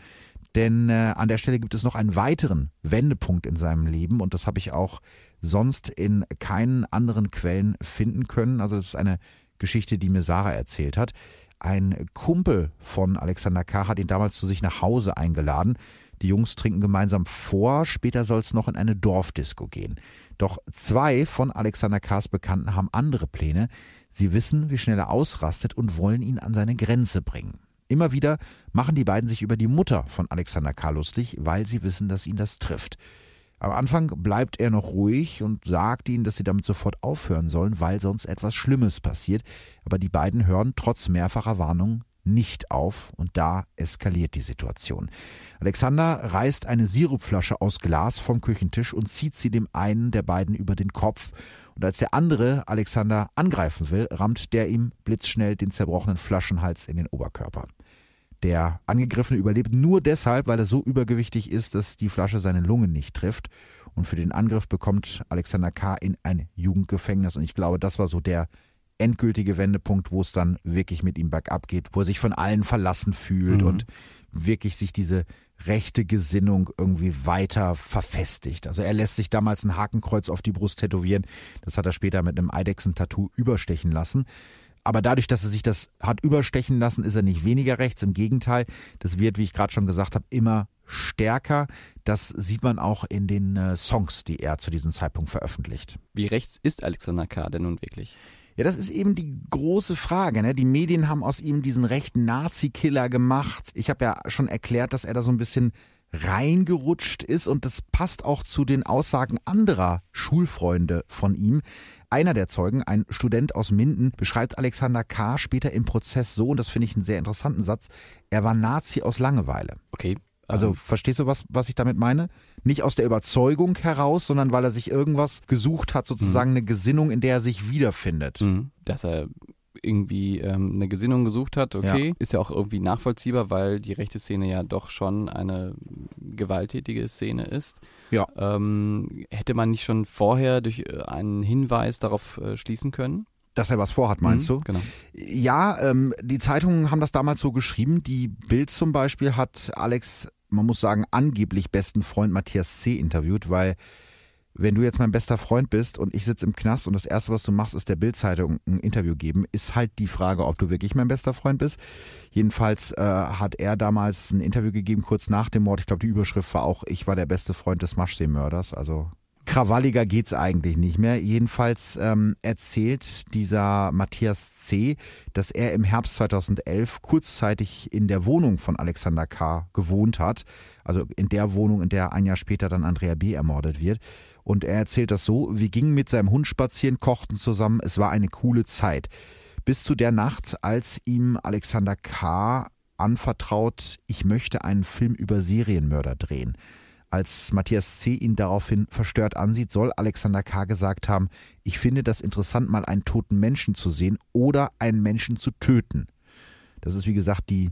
Denn äh, an der Stelle gibt es noch einen weiteren Wendepunkt in seinem Leben und das habe ich auch sonst in keinen anderen Quellen finden können. Also das ist eine Geschichte, die mir Sarah erzählt hat. Ein Kumpel von Alexander K. hat ihn damals zu sich nach Hause eingeladen. Die Jungs trinken gemeinsam vor, später soll es noch in eine Dorfdisco gehen. Doch zwei von Alexander K.s Bekannten haben andere Pläne. Sie wissen, wie schnell er ausrastet und wollen ihn an seine Grenze bringen. Immer wieder machen die beiden sich über die Mutter von Alexander K. lustig, weil sie wissen, dass ihn das trifft. Am Anfang bleibt er noch ruhig und sagt ihnen, dass sie damit sofort aufhören sollen, weil sonst etwas Schlimmes passiert. Aber die beiden hören trotz mehrfacher Warnung nicht auf und da eskaliert die Situation. Alexander reißt eine Sirupflasche aus Glas vom Küchentisch und zieht sie dem einen der beiden über den Kopf. Und als der andere Alexander angreifen will, rammt der ihm blitzschnell den zerbrochenen Flaschenhals in den Oberkörper. Der Angegriffene überlebt nur deshalb, weil er so übergewichtig ist, dass die Flasche seine Lungen nicht trifft. Und für den Angriff bekommt Alexander K. in ein Jugendgefängnis. Und ich glaube, das war so der endgültige Wendepunkt, wo es dann wirklich mit ihm bergab geht, wo er sich von allen verlassen fühlt mhm. und wirklich sich diese rechte Gesinnung irgendwie weiter verfestigt. Also er lässt sich damals ein Hakenkreuz auf die Brust tätowieren. Das hat er später mit einem Eidechsentattoo überstechen lassen. Aber dadurch, dass er sich das hat überstechen lassen, ist er nicht weniger rechts. Im Gegenteil, das wird, wie ich gerade schon gesagt habe, immer stärker. Das sieht man auch in den äh, Songs, die er zu diesem Zeitpunkt veröffentlicht. Wie rechts ist Alexander K. denn nun wirklich? Ja, das ist eben die große Frage. Ne? Die Medien haben aus ihm diesen rechten Nazi-Killer gemacht. Ich habe ja schon erklärt, dass er da so ein bisschen reingerutscht ist und das passt auch zu den Aussagen anderer Schulfreunde von ihm. Einer der Zeugen, ein Student aus Minden, beschreibt Alexander K. später im Prozess so, und das finde ich einen sehr interessanten Satz, er war Nazi aus Langeweile. Okay. Also ähm. verstehst du, was, was ich damit meine? Nicht aus der Überzeugung heraus, sondern weil er sich irgendwas gesucht hat, sozusagen mhm. eine Gesinnung, in der er sich wiederfindet. Mhm. Dass er irgendwie ähm, eine Gesinnung gesucht hat, okay, ja. ist ja auch irgendwie nachvollziehbar, weil die rechte Szene ja doch schon eine gewalttätige Szene ist. Ja. Ähm, hätte man nicht schon vorher durch äh, einen Hinweis darauf äh, schließen können? Dass er was vorhat, meinst mhm, du? Genau. Ja, ähm, die Zeitungen haben das damals so geschrieben. Die Bild zum Beispiel hat Alex, man muss sagen, angeblich besten Freund Matthias C. interviewt, weil wenn du jetzt mein bester Freund bist und ich sitze im Knast und das Erste, was du machst, ist der Bildzeitung ein Interview geben, ist halt die Frage, ob du wirklich mein bester Freund bist. Jedenfalls äh, hat er damals ein Interview gegeben, kurz nach dem Mord. Ich glaube, die Überschrift war auch, ich war der beste Freund des Maschsee-Mörders. Also krawalliger geht's eigentlich nicht mehr. Jedenfalls ähm, erzählt dieser Matthias C., dass er im Herbst 2011 kurzzeitig in der Wohnung von Alexander K. gewohnt hat. Also in der Wohnung, in der ein Jahr später dann Andrea B. ermordet wird. Und er erzählt das so, wir gingen mit seinem Hund spazieren, kochten zusammen, es war eine coole Zeit. Bis zu der Nacht, als ihm Alexander K. anvertraut, ich möchte einen Film über Serienmörder drehen. Als Matthias C. ihn daraufhin verstört ansieht, soll Alexander K. gesagt haben, ich finde das interessant, mal einen toten Menschen zu sehen oder einen Menschen zu töten. Das ist wie gesagt die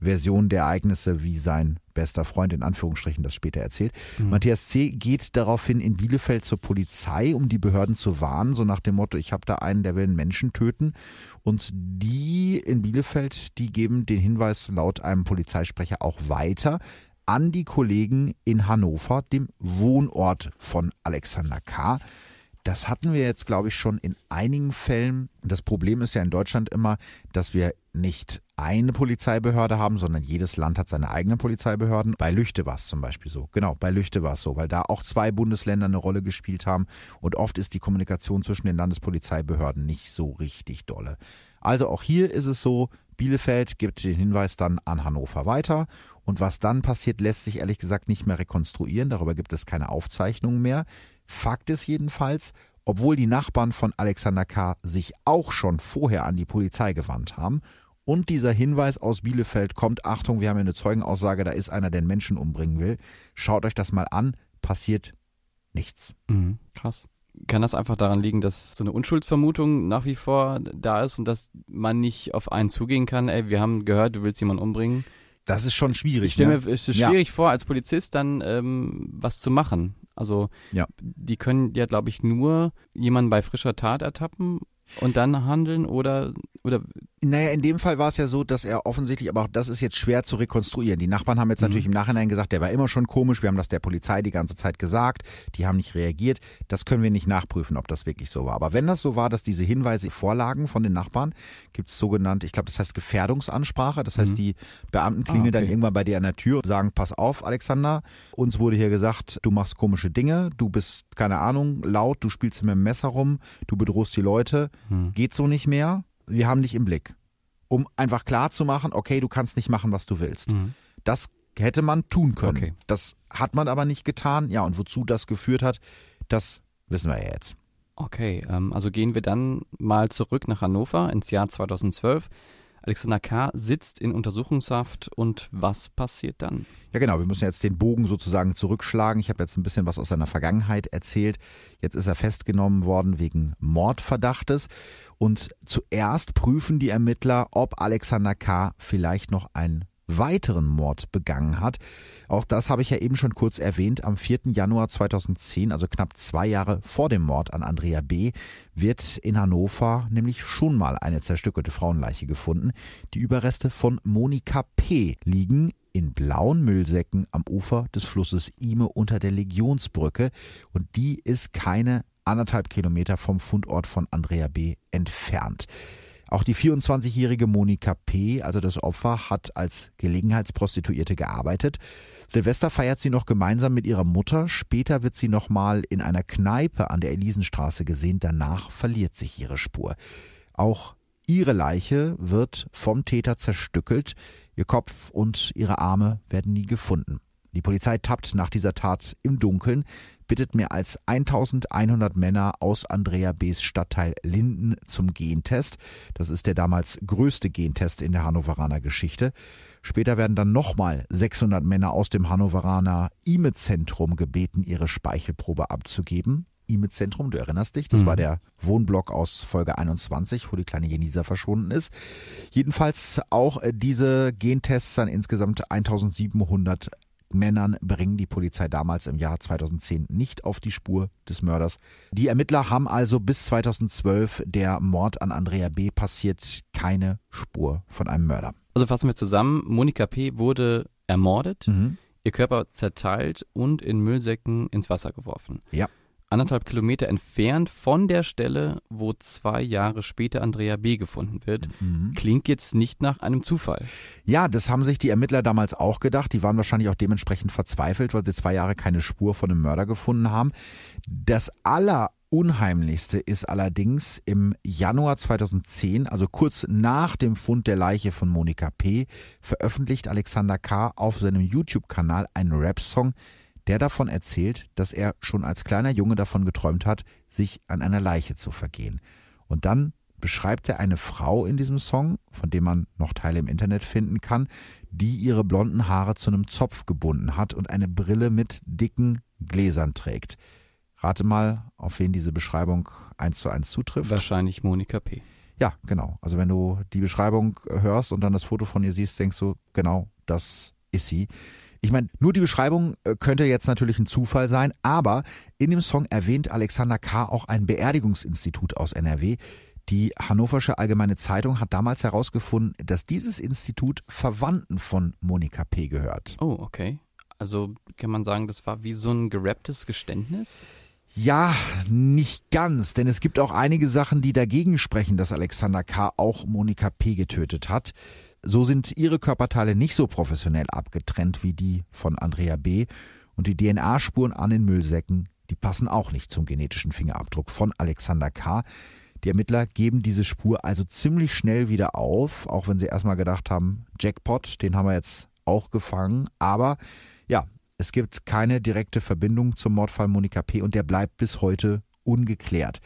Version der Ereignisse, wie sein bester Freund in Anführungsstrichen das später erzählt. Mhm. Matthias C. geht daraufhin in Bielefeld zur Polizei, um die Behörden zu warnen, so nach dem Motto, ich habe da einen, der will einen Menschen töten. Und die in Bielefeld, die geben den Hinweis laut einem Polizeisprecher auch weiter. an die Kollegen in Hannover, dem Wohnort von Alexander K. Das hatten wir jetzt, glaube ich, schon in einigen Fällen. Das Problem ist ja in Deutschland immer, dass wir nicht eine Polizeibehörde haben, sondern jedes Land hat seine eigenen Polizeibehörden. Bei Lüchte war es zum Beispiel so. Genau, bei Lüchte war es so, weil da auch zwei Bundesländer eine Rolle gespielt haben und oft ist die Kommunikation zwischen den Landespolizeibehörden nicht so richtig dolle. Also auch hier ist es so, Bielefeld gibt den Hinweis dann an Hannover weiter und was dann passiert, lässt sich ehrlich gesagt nicht mehr rekonstruieren. Darüber gibt es keine Aufzeichnungen mehr. Fakt ist jedenfalls, obwohl die Nachbarn von Alexander K. sich auch schon vorher an die Polizei gewandt haben und dieser Hinweis aus Bielefeld kommt, Achtung, wir haben hier eine Zeugenaussage, da ist einer, der einen Menschen umbringen will. Schaut euch das mal an, passiert nichts. Mhm, krass. Kann das einfach daran liegen, dass so eine Unschuldsvermutung nach wie vor da ist und dass man nicht auf einen zugehen kann, ey, wir haben gehört, du willst jemanden umbringen? Das ist schon schwierig. Ich stelle ne? mir es ist schwierig ja. vor, als Polizist dann ähm, was zu machen. Also ja. die können ja, glaube ich, nur jemanden bei frischer Tat ertappen und dann handeln oder oder naja, in dem Fall war es ja so, dass er offensichtlich, aber auch das ist jetzt schwer zu rekonstruieren. Die Nachbarn haben jetzt mhm. natürlich im Nachhinein gesagt, der war immer schon komisch, wir haben das der Polizei die ganze Zeit gesagt, die haben nicht reagiert. Das können wir nicht nachprüfen, ob das wirklich so war. Aber wenn das so war, dass diese Hinweise vorlagen von den Nachbarn, gibt es sogenannte, ich glaube, das heißt Gefährdungsansprache. Das heißt, mhm. die Beamten klingeln ah, okay. dann irgendwann bei dir an der Tür und sagen, pass auf, Alexander, uns wurde hier gesagt, du machst komische Dinge, du bist, keine Ahnung, laut, du spielst mit dem Messer rum, du bedrohst die Leute, mhm. geht so nicht mehr wir haben dich im Blick. Um einfach klar zu machen, okay, du kannst nicht machen, was du willst. Mhm. Das hätte man tun können. Okay. Das hat man aber nicht getan. Ja, und wozu das geführt hat, das wissen wir ja jetzt. Okay, ähm, also gehen wir dann mal zurück nach Hannover ins Jahr 2012. Alexander K. sitzt in Untersuchungshaft und was passiert dann? Ja genau, wir müssen jetzt den Bogen sozusagen zurückschlagen. Ich habe jetzt ein bisschen was aus seiner Vergangenheit erzählt. Jetzt ist er festgenommen worden wegen Mordverdachtes. Und zuerst prüfen die Ermittler, ob Alexander K. vielleicht noch ein weiteren Mord begangen hat. Auch das habe ich ja eben schon kurz erwähnt. Am 4. Januar 2010, also knapp zwei Jahre vor dem Mord an Andrea B., wird in Hannover nämlich schon mal eine zerstückelte Frauenleiche gefunden. Die Überreste von Monika P. liegen in blauen Müllsäcken am Ufer des Flusses Ime unter der Legionsbrücke und die ist keine anderthalb Kilometer vom Fundort von Andrea B. entfernt. Auch die 24-jährige Monika P., also das Opfer, hat als Gelegenheitsprostituierte gearbeitet. Silvester feiert sie noch gemeinsam mit ihrer Mutter. Später wird sie nochmal in einer Kneipe an der Elisenstraße gesehen. Danach verliert sich ihre Spur. Auch ihre Leiche wird vom Täter zerstückelt. Ihr Kopf und ihre Arme werden nie gefunden. Die Polizei tappt nach dieser Tat im Dunkeln bittet mehr als 1100 Männer aus Andrea B.s Stadtteil Linden zum Gentest. Das ist der damals größte Gentest in der Hannoveraner Geschichte. Später werden dann nochmal 600 Männer aus dem Hannoveraner IME-Zentrum gebeten, ihre Speichelprobe abzugeben. IME-Zentrum, du erinnerst dich, das mhm. war der Wohnblock aus Folge 21, wo die kleine Jenisa verschwunden ist. Jedenfalls auch äh, diese Gentests dann insgesamt 1700 Männern bringen die Polizei damals im Jahr 2010 nicht auf die Spur des Mörders. Die Ermittler haben also bis 2012 der Mord an Andrea B. passiert keine Spur von einem Mörder. Also fassen wir zusammen, Monika P. wurde ermordet, mhm. ihr Körper zerteilt und in Müllsäcken ins Wasser geworfen. Ja anderthalb Kilometer entfernt von der Stelle, wo zwei Jahre später Andrea B. gefunden wird. Mhm. Klingt jetzt nicht nach einem Zufall. Ja, das haben sich die Ermittler damals auch gedacht. Die waren wahrscheinlich auch dementsprechend verzweifelt, weil sie zwei Jahre keine Spur von einem Mörder gefunden haben. Das aller Unheimlichste ist allerdings im Januar 2010, also kurz nach dem Fund der Leiche von Monika P., veröffentlicht Alexander K. auf seinem YouTube-Kanal einen Rap-Song, der davon erzählt, dass er schon als kleiner Junge davon geträumt hat, sich an einer Leiche zu vergehen. Und dann beschreibt er eine Frau in diesem Song, von dem man noch Teile im Internet finden kann, die ihre blonden Haare zu einem Zopf gebunden hat und eine Brille mit dicken Gläsern trägt. Rate mal, auf wen diese Beschreibung eins zu eins zutrifft. Wahrscheinlich Monika P. Ja, genau. Also wenn du die Beschreibung hörst und dann das Foto von ihr siehst, denkst du, genau, das ist sie. Ich meine, nur die Beschreibung äh, könnte jetzt natürlich ein Zufall sein, aber in dem Song erwähnt Alexander K. auch ein Beerdigungsinstitut aus NRW. Die Hannoversche Allgemeine Zeitung hat damals herausgefunden, dass dieses Institut Verwandten von Monika P. gehört. Oh, okay. Also kann man sagen, das war wie so ein gerapptes Geständnis? Ja, nicht ganz, denn es gibt auch einige Sachen, die dagegen sprechen, dass Alexander K. auch Monika P. getötet hat. So sind ihre Körperteile nicht so professionell abgetrennt wie die von Andrea B. Und die DNA-Spuren an den Müllsäcken, die passen auch nicht zum genetischen Fingerabdruck von Alexander K. Die Ermittler geben diese Spur also ziemlich schnell wieder auf, auch wenn sie erstmal gedacht haben, Jackpot, den haben wir jetzt auch gefangen. Aber ja, es gibt keine direkte Verbindung zum Mordfall Monika P. und der bleibt bis heute ungeklärt.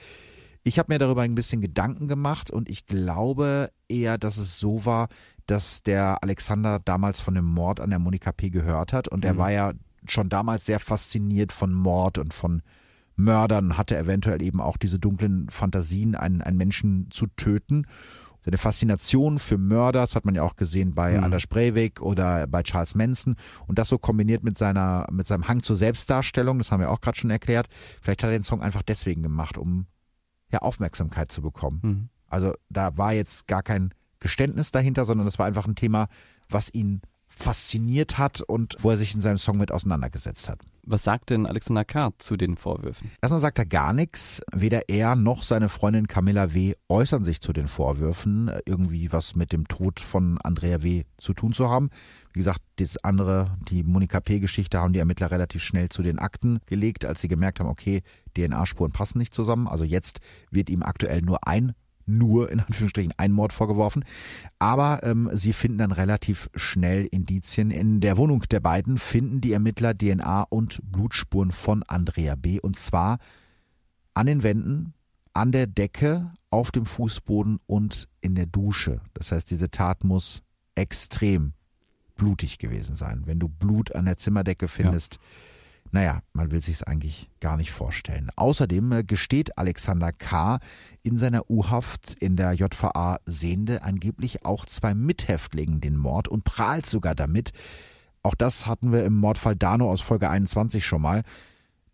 Ich habe mir darüber ein bisschen Gedanken gemacht und ich glaube eher, dass es so war, dass der Alexander damals von dem Mord an der Monika P. gehört hat und mhm. er war ja schon damals sehr fasziniert von Mord und von Mördern, hatte eventuell eben auch diese dunklen Fantasien, einen, einen Menschen zu töten. Seine Faszination für Mörder, das hat man ja auch gesehen bei mhm. Anders Breivik oder bei Charles Manson. Und das so kombiniert mit seiner, mit seinem Hang zur Selbstdarstellung, das haben wir auch gerade schon erklärt. Vielleicht hat er den Song einfach deswegen gemacht, um ja Aufmerksamkeit zu bekommen. Mhm. Also da war jetzt gar kein Geständnis dahinter, sondern das war einfach ein Thema, was ihn fasziniert hat und wo er sich in seinem Song mit auseinandergesetzt hat. Was sagt denn Alexander K. zu den Vorwürfen? Erstmal sagt er gar nichts. Weder er noch seine Freundin Camilla W. äußern sich zu den Vorwürfen, irgendwie was mit dem Tod von Andrea W. zu tun zu haben. Wie gesagt, das andere, die Monika P-Geschichte haben die Ermittler relativ schnell zu den Akten gelegt, als sie gemerkt haben, okay, DNA-Spuren passen nicht zusammen. Also jetzt wird ihm aktuell nur ein nur in Anführungsstrichen ein Mord vorgeworfen. Aber ähm, sie finden dann relativ schnell Indizien. In der Wohnung der beiden finden die Ermittler DNA und Blutspuren von Andrea B. Und zwar an den Wänden, an der Decke, auf dem Fußboden und in der Dusche. Das heißt, diese Tat muss extrem blutig gewesen sein. Wenn du Blut an der Zimmerdecke findest, ja naja, man will sich's eigentlich gar nicht vorstellen. Außerdem äh, gesteht Alexander K. in seiner U-Haft in der JVA Sehende angeblich auch zwei Mithäftlingen den Mord und prahlt sogar damit. Auch das hatten wir im Mordfall Dano aus Folge 21 schon mal.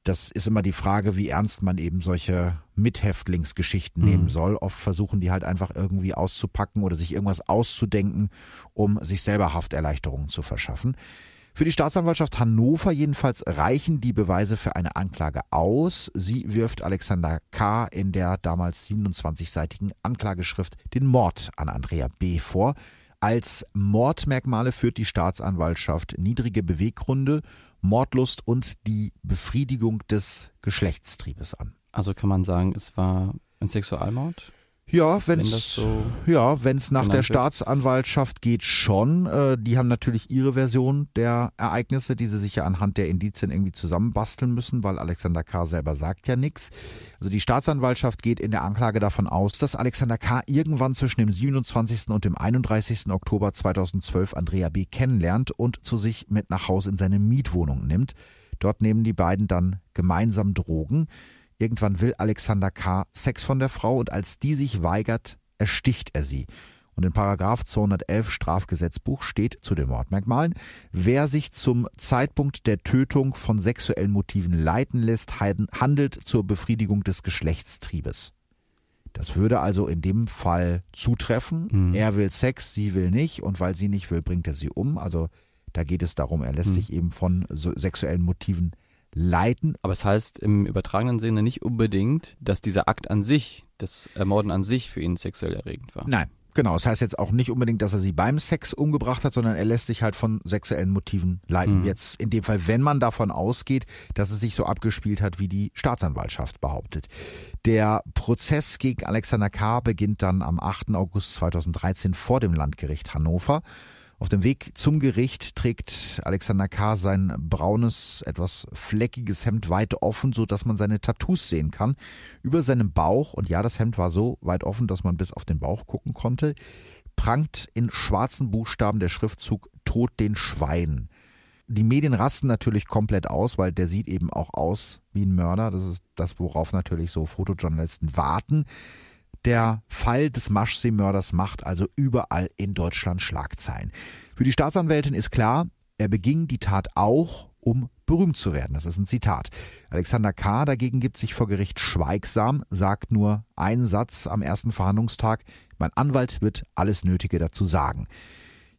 Das ist immer die Frage, wie ernst man eben solche Mithäftlingsgeschichten mhm. nehmen soll. Oft versuchen die halt einfach irgendwie auszupacken oder sich irgendwas auszudenken, um sich selber Hafterleichterungen zu verschaffen. Für die Staatsanwaltschaft Hannover jedenfalls reichen die Beweise für eine Anklage aus. Sie wirft Alexander K. in der damals 27-seitigen Anklageschrift den Mord an Andrea B. vor. Als Mordmerkmale führt die Staatsanwaltschaft niedrige Beweggründe, Mordlust und die Befriedigung des Geschlechtstriebes an. Also kann man sagen, es war ein Sexualmord? Ja, wenn's, wenn so ja, wenn es nach der Staatsanwaltschaft geht, schon. Äh, die haben natürlich ihre Version der Ereignisse, die sie sich ja anhand der Indizien irgendwie zusammenbasteln müssen, weil Alexander K. selber sagt ja nichts. Also die Staatsanwaltschaft geht in der Anklage davon aus, dass Alexander K. irgendwann zwischen dem 27. und dem 31. Oktober 2012 Andrea B. kennenlernt und zu sich mit nach Hause in seine Mietwohnung nimmt. Dort nehmen die beiden dann gemeinsam Drogen. Irgendwann will Alexander K. Sex von der Frau und als die sich weigert, ersticht er sie. Und in Paragraph 211 Strafgesetzbuch steht zu den Mordmerkmalen, wer sich zum Zeitpunkt der Tötung von sexuellen Motiven leiten lässt, handelt zur Befriedigung des Geschlechtstriebes. Das würde also in dem Fall zutreffen. Mhm. Er will Sex, sie will nicht und weil sie nicht will, bringt er sie um. Also da geht es darum, er lässt mhm. sich eben von so sexuellen Motiven leiten. Aber es heißt im übertragenen Sinne nicht unbedingt, dass dieser Akt an sich, das Ermorden an sich für ihn sexuell erregend war. Nein, Genau, das heißt jetzt auch nicht unbedingt, dass er sie beim Sex umgebracht hat, sondern er lässt sich halt von sexuellen Motiven leiten. Mhm. Jetzt in dem Fall, wenn man davon ausgeht, dass es sich so abgespielt hat, wie die Staatsanwaltschaft behauptet. Der Prozess gegen Alexander K. beginnt dann am 8. August 2013 vor dem Landgericht Hannover. Auf dem Weg zum Gericht trägt Alexander K. sein braunes, etwas fleckiges Hemd weit offen, so dass man seine Tattoos sehen kann. Über seinem Bauch, und ja, das Hemd war so weit offen, dass man bis auf den Bauch gucken konnte, prangt in schwarzen Buchstaben der Schriftzug Tod den Schweinen. Die Medien rasten natürlich komplett aus, weil der sieht eben auch aus wie ein Mörder. Das ist das, worauf natürlich so Fotojournalisten warten. Der Fall des Maschsee-Mörders macht also überall in Deutschland Schlagzeilen. Für die Staatsanwältin ist klar, er beging die Tat auch, um berühmt zu werden. Das ist ein Zitat. Alexander K. dagegen gibt sich vor Gericht schweigsam, sagt nur einen Satz am ersten Verhandlungstag. Mein Anwalt wird alles Nötige dazu sagen.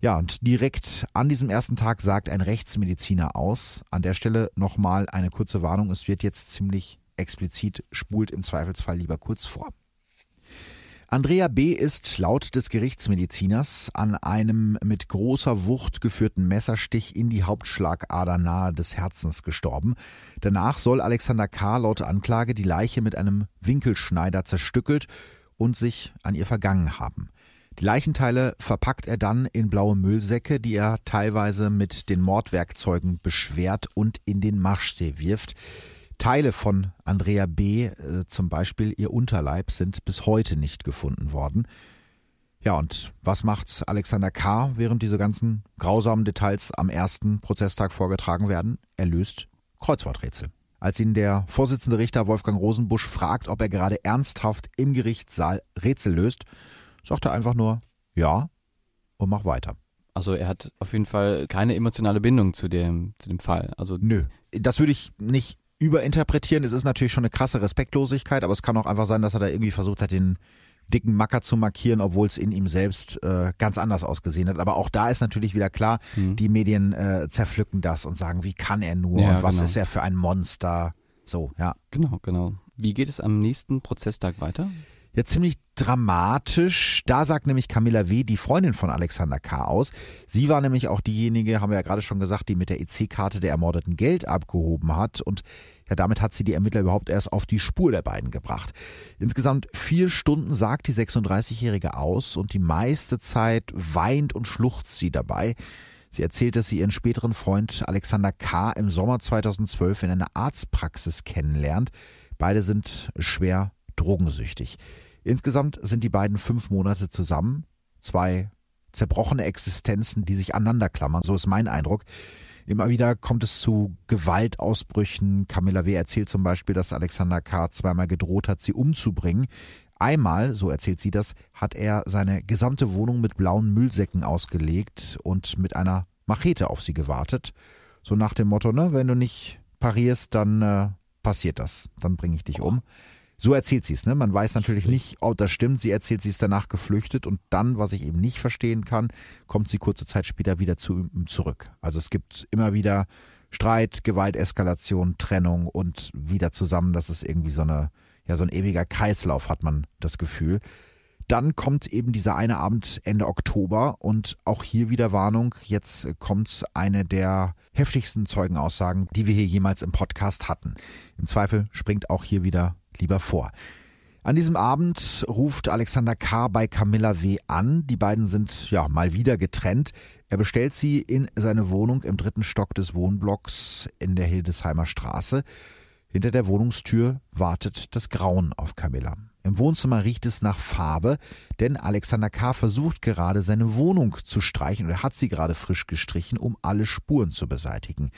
Ja, und direkt an diesem ersten Tag sagt ein Rechtsmediziner aus. An der Stelle nochmal eine kurze Warnung. Es wird jetzt ziemlich explizit, spult im Zweifelsfall lieber kurz vor. Andrea B. ist laut des Gerichtsmediziners an einem mit großer Wucht geführten Messerstich in die Hauptschlagader nahe des Herzens gestorben. Danach soll Alexander K. laut Anklage die Leiche mit einem Winkelschneider zerstückelt und sich an ihr vergangen haben. Die Leichenteile verpackt er dann in blaue Müllsäcke, die er teilweise mit den Mordwerkzeugen beschwert und in den Marschsee wirft. Teile von Andrea B., äh, zum Beispiel ihr Unterleib, sind bis heute nicht gefunden worden. Ja, und was macht Alexander K., während diese ganzen grausamen Details am ersten Prozesstag vorgetragen werden? Er löst Kreuzworträtsel. Als ihn der Vorsitzende Richter Wolfgang Rosenbusch fragt, ob er gerade ernsthaft im Gerichtssaal Rätsel löst, sagt er einfach nur ja und mach weiter. Also er hat auf jeden Fall keine emotionale Bindung zu dem, zu dem Fall. Also Nö, das würde ich nicht überinterpretieren. Es ist natürlich schon eine krasse Respektlosigkeit, aber es kann auch einfach sein, dass er da irgendwie versucht hat, den dicken Macker zu markieren, obwohl es in ihm selbst äh, ganz anders ausgesehen hat. Aber auch da ist natürlich wieder klar, mhm. die Medien äh, zerpflücken das und sagen, wie kann er nur ja, und was genau. ist er für ein Monster? So, ja. Genau, genau. Wie geht es am nächsten Prozesstag weiter? Ja ziemlich dramatisch. Da sagt nämlich Camilla W., die Freundin von Alexander K. aus. Sie war nämlich auch diejenige, haben wir ja gerade schon gesagt, die mit der EC-Karte der Ermordeten Geld abgehoben hat. Und ja, damit hat sie die Ermittler überhaupt erst auf die Spur der beiden gebracht. Insgesamt vier Stunden sagt die 36-Jährige aus und die meiste Zeit weint und schluchzt sie dabei. Sie erzählt, dass sie ihren späteren Freund Alexander K. im Sommer 2012 in einer Arztpraxis kennenlernt. Beide sind schwer drogensüchtig. Insgesamt sind die beiden fünf Monate zusammen. Zwei zerbrochene Existenzen, die sich aneinander klammern. So ist mein Eindruck. Immer wieder kommt es zu Gewaltausbrüchen. Camilla W. erzählt zum Beispiel, dass Alexander K. zweimal gedroht hat, sie umzubringen. Einmal, so erzählt sie das, hat er seine gesamte Wohnung mit blauen Müllsäcken ausgelegt und mit einer Machete auf sie gewartet. So nach dem Motto, ne, wenn du nicht parierst, dann äh, passiert das. Dann bringe ich dich um. So erzählt sie es, ne? Man weiß natürlich nicht, ob das stimmt. Sie erzählt, sie ist danach geflüchtet und dann, was ich eben nicht verstehen kann, kommt sie kurze Zeit später wieder zu ihm zurück. Also es gibt immer wieder Streit, Gewalt, Eskalation, Trennung und wieder zusammen. Das ist irgendwie so eine, ja, so ein ewiger Kreislauf, hat man das Gefühl. Dann kommt eben dieser eine Abend Ende Oktober und auch hier wieder Warnung. Jetzt kommt eine der heftigsten Zeugenaussagen, die wir hier jemals im Podcast hatten. Im Zweifel springt auch hier wieder lieber vor. An diesem Abend ruft Alexander K. bei Camilla W. an. Die beiden sind ja mal wieder getrennt. Er bestellt sie in seine Wohnung im dritten Stock des Wohnblocks in der Hildesheimer Straße. Hinter der Wohnungstür wartet das Grauen auf Camilla. Im Wohnzimmer riecht es nach Farbe, denn Alexander K. versucht gerade seine Wohnung zu streichen oder hat sie gerade frisch gestrichen, um alle Spuren zu beseitigen.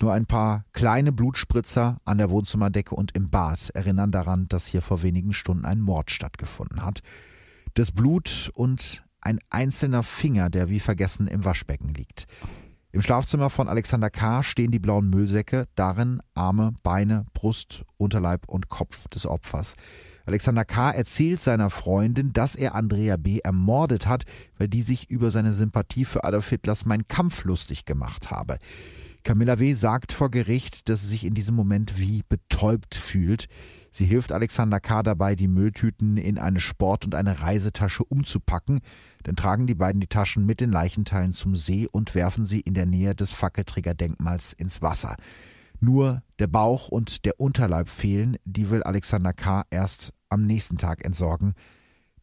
Nur ein paar kleine Blutspritzer an der Wohnzimmerdecke und im Bad erinnern daran, dass hier vor wenigen Stunden ein Mord stattgefunden hat. Das Blut und ein einzelner Finger, der wie vergessen im Waschbecken liegt. Im Schlafzimmer von Alexander K. stehen die blauen Müllsäcke, darin Arme, Beine, Brust, Unterleib und Kopf des Opfers. Alexander K. erzählt seiner Freundin, dass er Andrea B. ermordet hat, weil die sich über seine Sympathie für Adolf Hitlers Mein Kampf lustig gemacht habe. Camilla W. sagt vor Gericht, dass sie sich in diesem Moment wie betäubt fühlt. Sie hilft Alexander K. dabei, die Mülltüten in eine Sport- und eine Reisetasche umzupacken. Dann tragen die beiden die Taschen mit den Leichenteilen zum See und werfen sie in der Nähe des Fackelträgerdenkmals ins Wasser. Nur der Bauch und der Unterleib fehlen, die will Alexander K. erst am nächsten Tag entsorgen,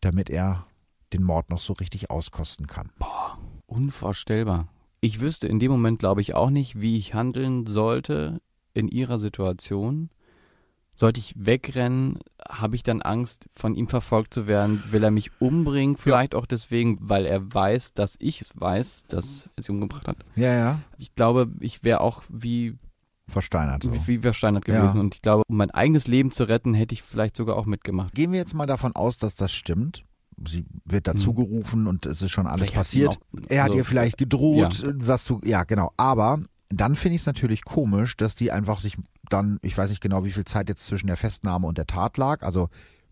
damit er den Mord noch so richtig auskosten kann. Boah, unvorstellbar ich wüsste in dem Moment, glaube ich, auch nicht, wie ich handeln sollte in ihrer Situation. Sollte ich wegrennen, habe ich dann Angst, von ihm verfolgt zu werden? Will er mich umbringen? Vielleicht ja. auch deswegen, weil er weiß, dass ich es weiß, dass er sie umgebracht hat. Ja, ja. Ich glaube, ich wäre auch wie versteinert. So. Wie, wie, versteinert gewesen. Ja. Und ich glaube, um mein eigenes Leben zu retten, hätte ich vielleicht sogar auch mitgemacht. Gehen wir jetzt mal davon aus, dass das stimmt sie wird dazu gerufen und es ist schon alles passiert. Auch, er hat also, ihr vielleicht gedroht, ja. was du, ja genau. Aber dann finde ich es natürlich komisch, dass die einfach sich dann, ich weiß nicht genau, wie viel Zeit jetzt zwischen der Festnahme und der Tat lag, also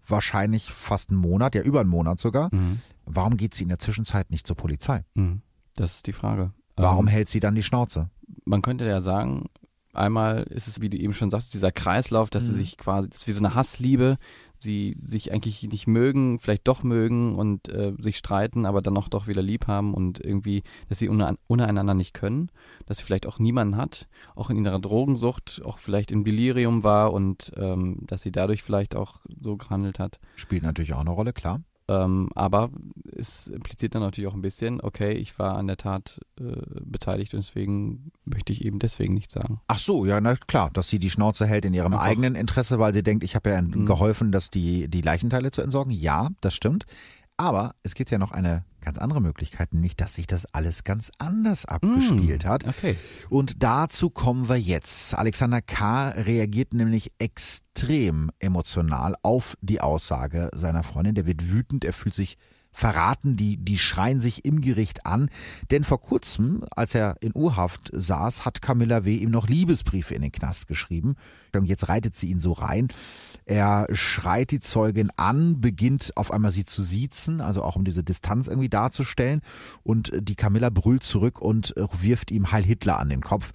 wahrscheinlich fast einen Monat, ja über einen Monat sogar. Mhm. Warum geht sie in der Zwischenzeit nicht zur Polizei? Mhm. Das ist die Frage. Warum ähm, hält sie dann die Schnauze? Man könnte ja sagen, einmal ist es, wie du eben schon sagst, dieser Kreislauf, dass mhm. sie sich quasi, das ist wie so eine Hassliebe, sie sich eigentlich nicht mögen, vielleicht doch mögen und äh, sich streiten, aber dann auch doch wieder lieb haben und irgendwie, dass sie untereinander nicht können, dass sie vielleicht auch niemanden hat, auch in ihrer Drogensucht, auch vielleicht in Delirium war und ähm, dass sie dadurch vielleicht auch so gehandelt hat. Spielt natürlich auch eine Rolle, klar. Ähm, aber es impliziert dann natürlich auch ein bisschen, okay, ich war an der Tat äh, beteiligt und deswegen möchte ich eben deswegen nichts sagen. Ach so, ja, na klar, dass sie die Schnauze hält in ihrem Einfach. eigenen Interesse, weil sie denkt, ich habe ja mhm. geholfen, dass die, die Leichenteile zu entsorgen. Ja, das stimmt. Aber es gibt ja noch eine ganz andere Möglichkeit, nämlich dass sich das alles ganz anders abgespielt mm, hat. Okay. Und dazu kommen wir jetzt. Alexander K. reagiert nämlich extrem emotional auf die Aussage seiner Freundin. Der wird wütend, er fühlt sich verraten, die, die schreien sich im Gericht an. Denn vor kurzem, als er in Urhaft saß, hat Camilla W. ihm noch Liebesbriefe in den Knast geschrieben. Und jetzt reitet sie ihn so rein. Er schreit die Zeugin an, beginnt auf einmal sie zu siezen, also auch um diese Distanz irgendwie darzustellen. Und die Camilla brüllt zurück und wirft ihm Heil Hitler an den Kopf.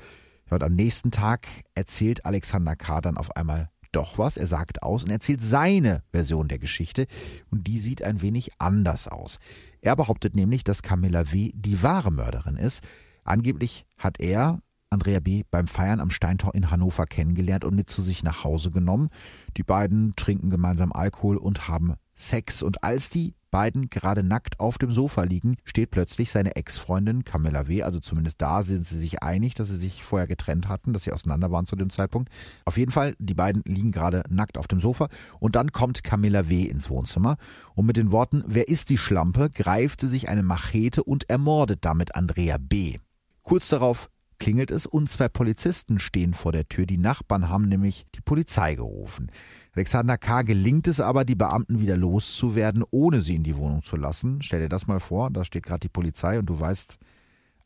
und am nächsten Tag erzählt Alexander K. dann auf einmal doch was. Er sagt aus und erzählt seine Version der Geschichte und die sieht ein wenig anders aus. Er behauptet nämlich, dass Camilla W. die wahre Mörderin ist. Angeblich hat er Andrea B. beim Feiern am Steintor in Hannover kennengelernt und mit zu sich nach Hause genommen. Die beiden trinken gemeinsam Alkohol und haben Sex. Und als die beiden gerade nackt auf dem Sofa liegen, steht plötzlich seine Ex-Freundin Camilla W., also zumindest da sind sie sich einig, dass sie sich vorher getrennt hatten, dass sie auseinander waren zu dem Zeitpunkt. Auf jeden Fall, die beiden liegen gerade nackt auf dem Sofa und dann kommt Camilla W. ins Wohnzimmer und mit den Worten, wer ist die Schlampe, greift sie sich eine Machete und ermordet damit Andrea B. Kurz darauf klingelt es und zwei Polizisten stehen vor der Tür. Die Nachbarn haben nämlich die Polizei gerufen. Alexander K. gelingt es aber, die Beamten wieder loszuwerden, ohne sie in die Wohnung zu lassen. Stell dir das mal vor, da steht gerade die Polizei und du weißt,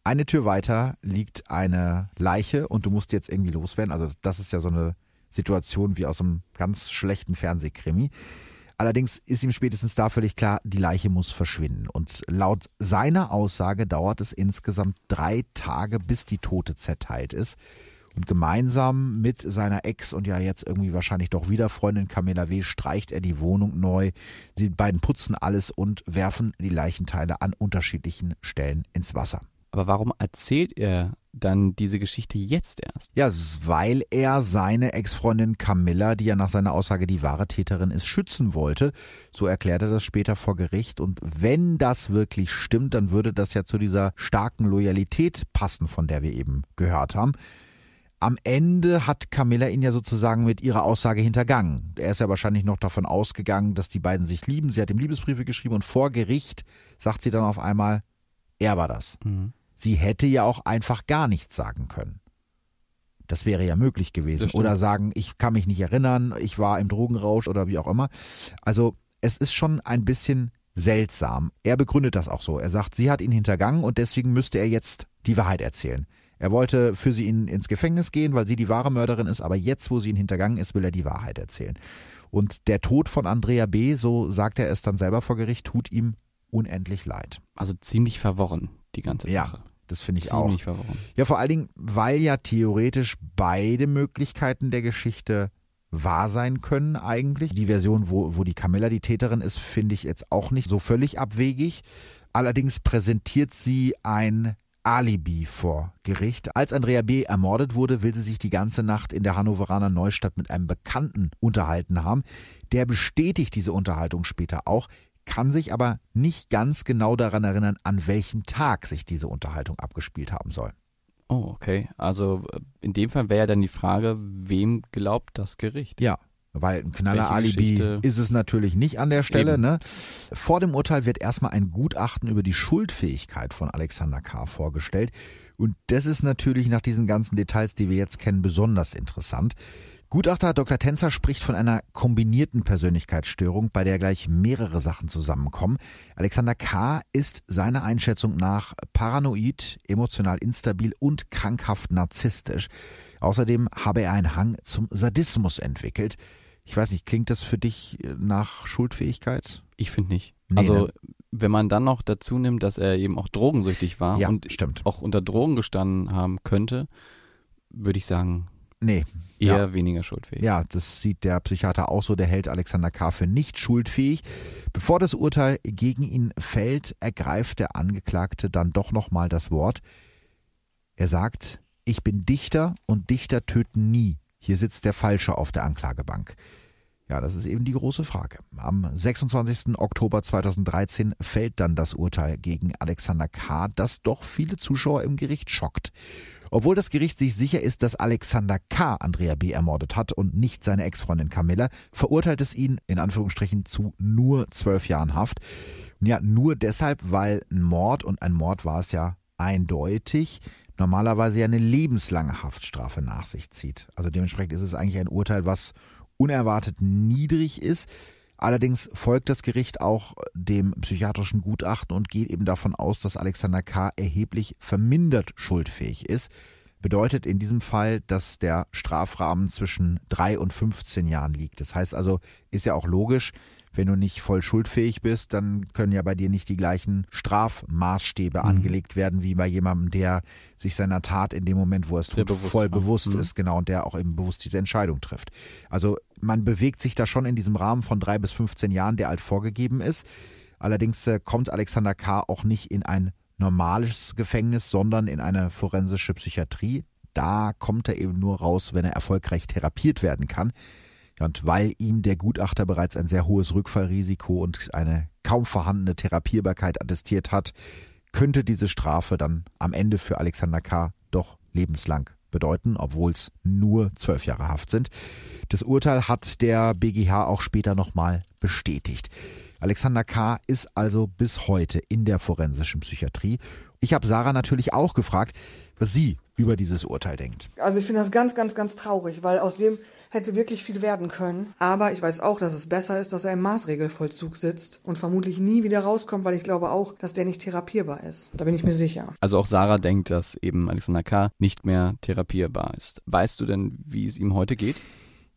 eine Tür weiter liegt eine Leiche und du musst jetzt irgendwie loswerden. Also das ist ja so eine Situation wie aus einem ganz schlechten Fernsehkrimi. Allerdings ist ihm spätestens da völlig klar, die Leiche muss verschwinden. Und laut seiner Aussage dauert es insgesamt drei Tage, bis die Tote zerteilt ist. Und gemeinsam mit seiner Ex und ja jetzt irgendwie wahrscheinlich doch wieder Freundin Camilla W. streicht er die Wohnung neu. Die beiden putzen alles und werfen die Leichenteile an unterschiedlichen Stellen ins Wasser. Aber warum erzählt er dann diese Geschichte jetzt erst? Ja, weil er seine Ex-Freundin Camilla, die ja nach seiner Aussage die wahre Täterin ist, schützen wollte. So erklärt er das später vor Gericht. Und wenn das wirklich stimmt, dann würde das ja zu dieser starken Loyalität passen, von der wir eben gehört haben. Am Ende hat Camilla ihn ja sozusagen mit ihrer Aussage hintergangen. Er ist ja wahrscheinlich noch davon ausgegangen, dass die beiden sich lieben. Sie hat ihm Liebesbriefe geschrieben und vor Gericht sagt sie dann auf einmal, er war das. Mhm. Sie hätte ja auch einfach gar nichts sagen können. Das wäre ja möglich gewesen. Oder sagen, ich kann mich nicht erinnern, ich war im Drogenrausch oder wie auch immer. Also es ist schon ein bisschen seltsam. Er begründet das auch so. Er sagt, sie hat ihn hintergangen und deswegen müsste er jetzt die Wahrheit erzählen. Er wollte für sie in, ins Gefängnis gehen, weil sie die wahre Mörderin ist, aber jetzt, wo sie ihn hintergangen ist, will er die Wahrheit erzählen. Und der Tod von Andrea B., so sagt er es dann selber vor Gericht, tut ihm unendlich leid. Also ziemlich verworren, die ganze Sache. Ja. Das finde ich Ziemlich auch. Verworren. Ja, vor allen Dingen, weil ja theoretisch beide Möglichkeiten der Geschichte wahr sein können eigentlich. Die Version, wo, wo die Camilla die Täterin ist, finde ich jetzt auch nicht so völlig abwegig. Allerdings präsentiert sie ein Alibi vor Gericht. Als Andrea B. ermordet wurde, will sie sich die ganze Nacht in der Hannoveraner Neustadt mit einem Bekannten unterhalten haben. Der bestätigt diese Unterhaltung später auch, kann sich aber nicht ganz genau daran erinnern, an welchem Tag sich diese Unterhaltung abgespielt haben soll. Oh, okay. Also äh, in dem Fall wäre ja dann die Frage, wem glaubt das Gericht? Ja, weil ein knaller Alibi ist es natürlich nicht an der Stelle. Ne? Vor dem Urteil wird erstmal ein Gutachten über die Schuldfähigkeit von Alexander K. vorgestellt. Und das ist natürlich nach diesen ganzen Details, die wir jetzt kennen, besonders interessant. Gutachter Dr. Tänzer spricht von einer kombinierten Persönlichkeitsstörung, bei der gleich mehrere Sachen zusammenkommen. Alexander K. ist seiner Einschätzung nach paranoid, emotional instabil und krankhaft narzisstisch. Außerdem habe er einen Hang zum Sadismus entwickelt. Ich weiß nicht, klingt das für dich äh, nach Schuldfähigkeit? Ich finde nicht. Nee, also, ne? wenn man dann noch dazu nimmt, dass er eben auch drogensüchtig war ja, und stimmt. auch unter Drogen gestanden haben könnte, würde ich sagen, nee, eher ja. weniger schuldfähig. Ja, das sieht der Psychiater auch so. Der hält Alexander K. für nicht schuldfähig. Bevor das Urteil gegen ihn fällt, ergreift der Angeklagte dann doch nochmal das Wort. Er sagt, ich bin Dichter und Dichter töten nie. Hier sitzt der Falsche auf der Anklagebank. Ja, das ist eben die große Frage. Am 26. Oktober 2013 fällt dann das Urteil gegen Alexander K., das doch viele Zuschauer im Gericht schockt. Obwohl das Gericht sich sicher ist, dass Alexander K. Andrea B. ermordet hat und nicht seine Ex-Freundin Camilla, verurteilt es ihn in Anführungsstrichen zu nur zwölf Jahren Haft. Ja, nur deshalb, weil ein Mord und ein Mord war es ja eindeutig normalerweise ja eine lebenslange Haftstrafe nach sich zieht. Also dementsprechend ist es eigentlich ein Urteil, was unerwartet niedrig ist. Allerdings folgt das Gericht auch dem psychiatrischen Gutachten und geht eben davon aus, dass Alexander K. erheblich vermindert schuldfähig ist. Bedeutet in diesem Fall, dass der Strafrahmen zwischen drei und 15 Jahren liegt. Das heißt also, ist ja auch logisch, wenn du nicht voll schuldfähig bist, dann können ja bei dir nicht die gleichen Strafmaßstäbe mhm. angelegt werden wie bei jemandem, der sich seiner Tat in dem Moment, wo er es tut, bewusst voll war. bewusst mhm. ist, genau, und der auch eben bewusst diese Entscheidung trifft. Also man bewegt sich da schon in diesem Rahmen von drei bis 15 Jahren, der halt vorgegeben ist. Allerdings äh, kommt Alexander K. auch nicht in ein normales Gefängnis, sondern in eine forensische Psychiatrie. Da kommt er eben nur raus, wenn er erfolgreich therapiert werden kann. Und weil ihm der Gutachter bereits ein sehr hohes Rückfallrisiko und eine kaum vorhandene Therapierbarkeit attestiert hat, könnte diese Strafe dann am Ende für Alexander K. doch lebenslang bedeuten, obwohl es nur zwölf Jahre Haft sind. Das Urteil hat der BGH auch später nochmal bestätigt. Alexander K. ist also bis heute in der forensischen Psychiatrie. Ich habe Sarah natürlich auch gefragt, was sie über dieses Urteil denkt. Also ich finde das ganz, ganz, ganz traurig, weil aus dem hätte wirklich viel werden können. Aber ich weiß auch, dass es besser ist, dass er im Maßregelvollzug sitzt und vermutlich nie wieder rauskommt, weil ich glaube auch, dass der nicht therapierbar ist. Da bin ich mir sicher. Also auch Sarah denkt, dass eben Alexander K. nicht mehr therapierbar ist. Weißt du denn, wie es ihm heute geht?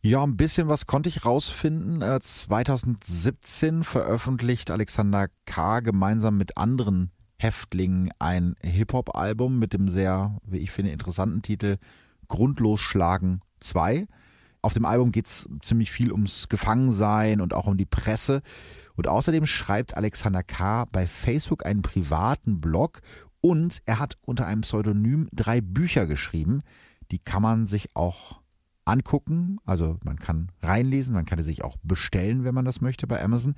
Ja, ein bisschen was konnte ich rausfinden. 2017 äh, veröffentlicht Alexander K. gemeinsam mit anderen Häftlingen ein Hip-Hop-Album mit dem sehr, wie ich finde, interessanten Titel Grundlos Schlagen 2. Auf dem Album geht es ziemlich viel ums Gefangensein und auch um die Presse. Und außerdem schreibt Alexander K. bei Facebook einen privaten Blog und er hat unter einem Pseudonym drei Bücher geschrieben. Die kann man sich auch angucken. Also man kann reinlesen, man kann sie sich auch bestellen, wenn man das möchte bei Amazon.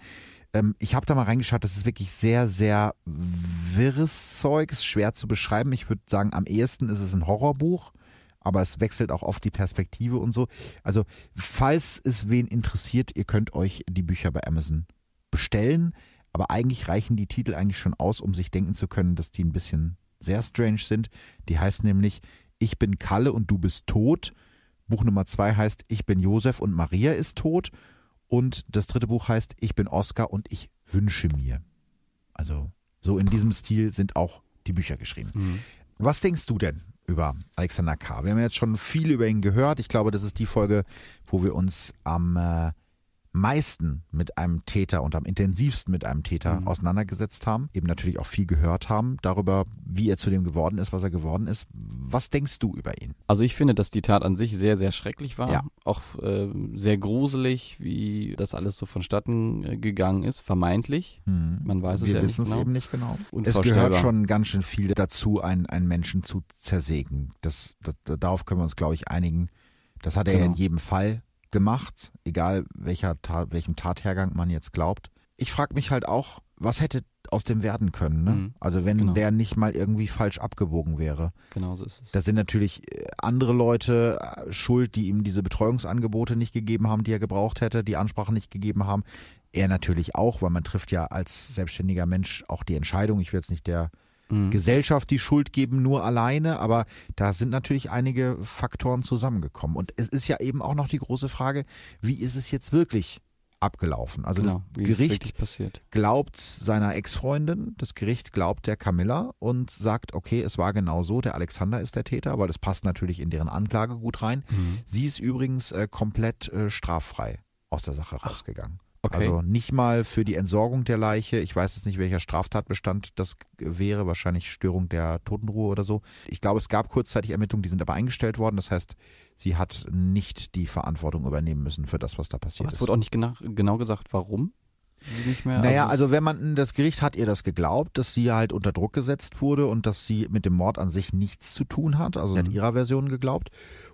Ähm, ich habe da mal reingeschaut, das ist wirklich sehr, sehr wirres Zeug, ist schwer zu beschreiben. Ich würde sagen, am ehesten ist es ein Horrorbuch, aber es wechselt auch oft die Perspektive und so. Also, falls es wen interessiert, ihr könnt euch die Bücher bei Amazon bestellen, aber eigentlich reichen die Titel eigentlich schon aus, um sich denken zu können, dass die ein bisschen sehr strange sind. Die heißt nämlich Ich bin Kalle und du bist tot. Buch Nummer zwei heißt Ich bin Josef und Maria ist tot. Und das dritte Buch heißt Ich bin Oscar und ich wünsche mir. Also so in diesem Stil sind auch die Bücher geschrieben. Mhm. Was denkst du denn über Alexander K.? Wir haben jetzt schon viel über ihn gehört. Ich glaube, das ist die Folge, wo wir uns am äh, meisten mit einem Täter und am intensivsten mit einem Täter mhm. auseinandergesetzt haben, eben natürlich auch viel gehört haben darüber, wie er zu dem geworden ist, was er geworden ist. Was denkst du über ihn? Also ich finde, dass die Tat an sich sehr, sehr schrecklich war. Ja. Auch äh, sehr gruselig, wie das alles so vonstatten äh, gegangen ist, vermeintlich. Mhm. Man weiß Wir es ja nicht genau. eben nicht genau. Es gehört schon ganz schön viel dazu, einen, einen Menschen zu zersägen. Das, das, darauf können wir uns, glaube ich, einigen. Das hat er genau. ja in jedem Fall gemacht, egal welcher welchem Tathergang man jetzt glaubt. Ich frage mich halt auch, was hätte aus dem werden können, ne? Mhm, also wenn genau. der nicht mal irgendwie falsch abgebogen wäre. Genau so ist es. Da sind natürlich äh, andere Leute äh, schuld, die ihm diese Betreuungsangebote nicht gegeben haben, die er gebraucht hätte, die Ansprache nicht gegeben haben. Er natürlich auch, weil man trifft ja als selbstständiger Mensch auch die Entscheidung. Ich will jetzt nicht der mhm. Gesellschaft die Schuld geben, nur alleine. Aber da sind natürlich einige Faktoren zusammengekommen. Und es ist ja eben auch noch die große Frage, wie ist es jetzt wirklich abgelaufen? Also genau, das Gericht glaubt seiner Ex-Freundin, das Gericht glaubt der Camilla und sagt, okay, es war genau so, der Alexander ist der Täter, weil das passt natürlich in deren Anklage gut rein. Mhm. Sie ist übrigens äh, komplett äh, straffrei aus der Sache Ach. rausgegangen. Okay. Also nicht mal für die Entsorgung der Leiche. Ich weiß jetzt nicht, welcher Straftatbestand das wäre. Wahrscheinlich Störung der Totenruhe oder so. Ich glaube, es gab kurzzeitig Ermittlungen, die sind aber eingestellt worden. Das heißt, sie hat nicht die Verantwortung übernehmen müssen für das, was da passiert aber ist. Es wurde auch nicht genau, genau gesagt, warum. Nicht mehr, naja, also, also wenn man, das Gericht hat ihr das geglaubt, dass sie halt unter Druck gesetzt wurde und dass sie mit dem Mord an sich nichts zu tun hat. Also mhm. ihrer Version geglaubt.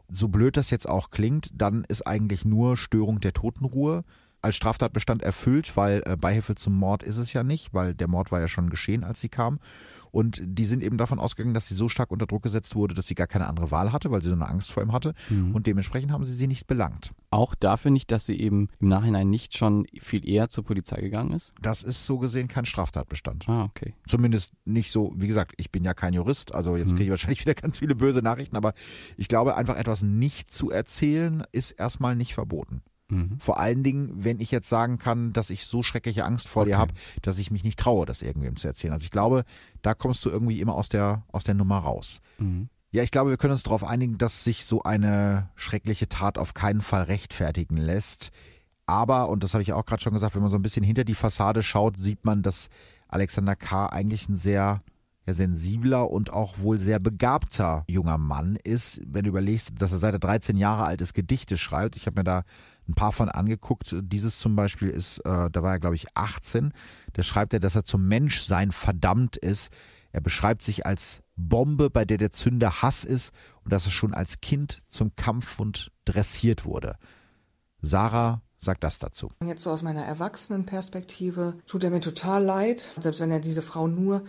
So blöd das jetzt auch klingt, dann ist eigentlich nur Störung der Totenruhe als Straftatbestand erfüllt, weil äh, Beihilfe zum Mord ist es ja nicht, weil der Mord war ja schon geschehen, als sie kam. Und die sind eben davon ausgegangen, dass sie so stark unter Druck gesetzt wurde, dass sie gar keine andere Wahl hatte, weil sie so eine Angst vor ihm hatte. Mhm. Und dementsprechend haben sie sie nicht belangt. Auch dafür nicht, dass sie eben im Nachhinein nicht schon viel eher zur Polizei gegangen ist? Das ist so gesehen kein Straftatbestand. Ah, okay. Zumindest nicht so, wie gesagt, ich bin ja kein Jurist, also jetzt mhm. kriege ich wahrscheinlich <laughs> wieder ganz viele böse Nachrichten, aber ich glaube, einfach etwas nicht zu erzählen, ist erstmal nicht verboten. Mhm. Vor allen Dingen, wenn ich jetzt sagen kann, dass ich so schreckliche Angst vor okay. dir habe, dass ich mich nicht traue, das irgendwem zu erzählen. Also ich glaube, da kommst du irgendwie immer aus der, aus der Nummer raus. Mhm. Ja, ich glaube, wir können uns darauf einigen, dass sich so eine schreckliche Tat auf keinen Fall rechtfertigen lässt. Aber, und das habe ich auch gerade schon gesagt, wenn man so ein bisschen hinter die Fassade schaut, sieht man, dass Alexander K. eigentlich ein sehr ja, sensibler und auch wohl sehr begabter junger Mann ist. Wenn du überlegst, dass er seit er 13 Jahre alt ist, Gedichte schreibt. Ich habe mir da ein paar von angeguckt. Dieses zum Beispiel ist, äh, da war er glaube ich 18. Da schreibt er, dass er zum Menschsein verdammt ist. Er beschreibt sich als Bombe, bei der der Zünder Hass ist und dass er schon als Kind zum Kampfhund dressiert wurde. Sarah sagt das dazu. Jetzt so aus meiner Erwachsenenperspektive tut er mir total leid, selbst wenn er diese Frau nur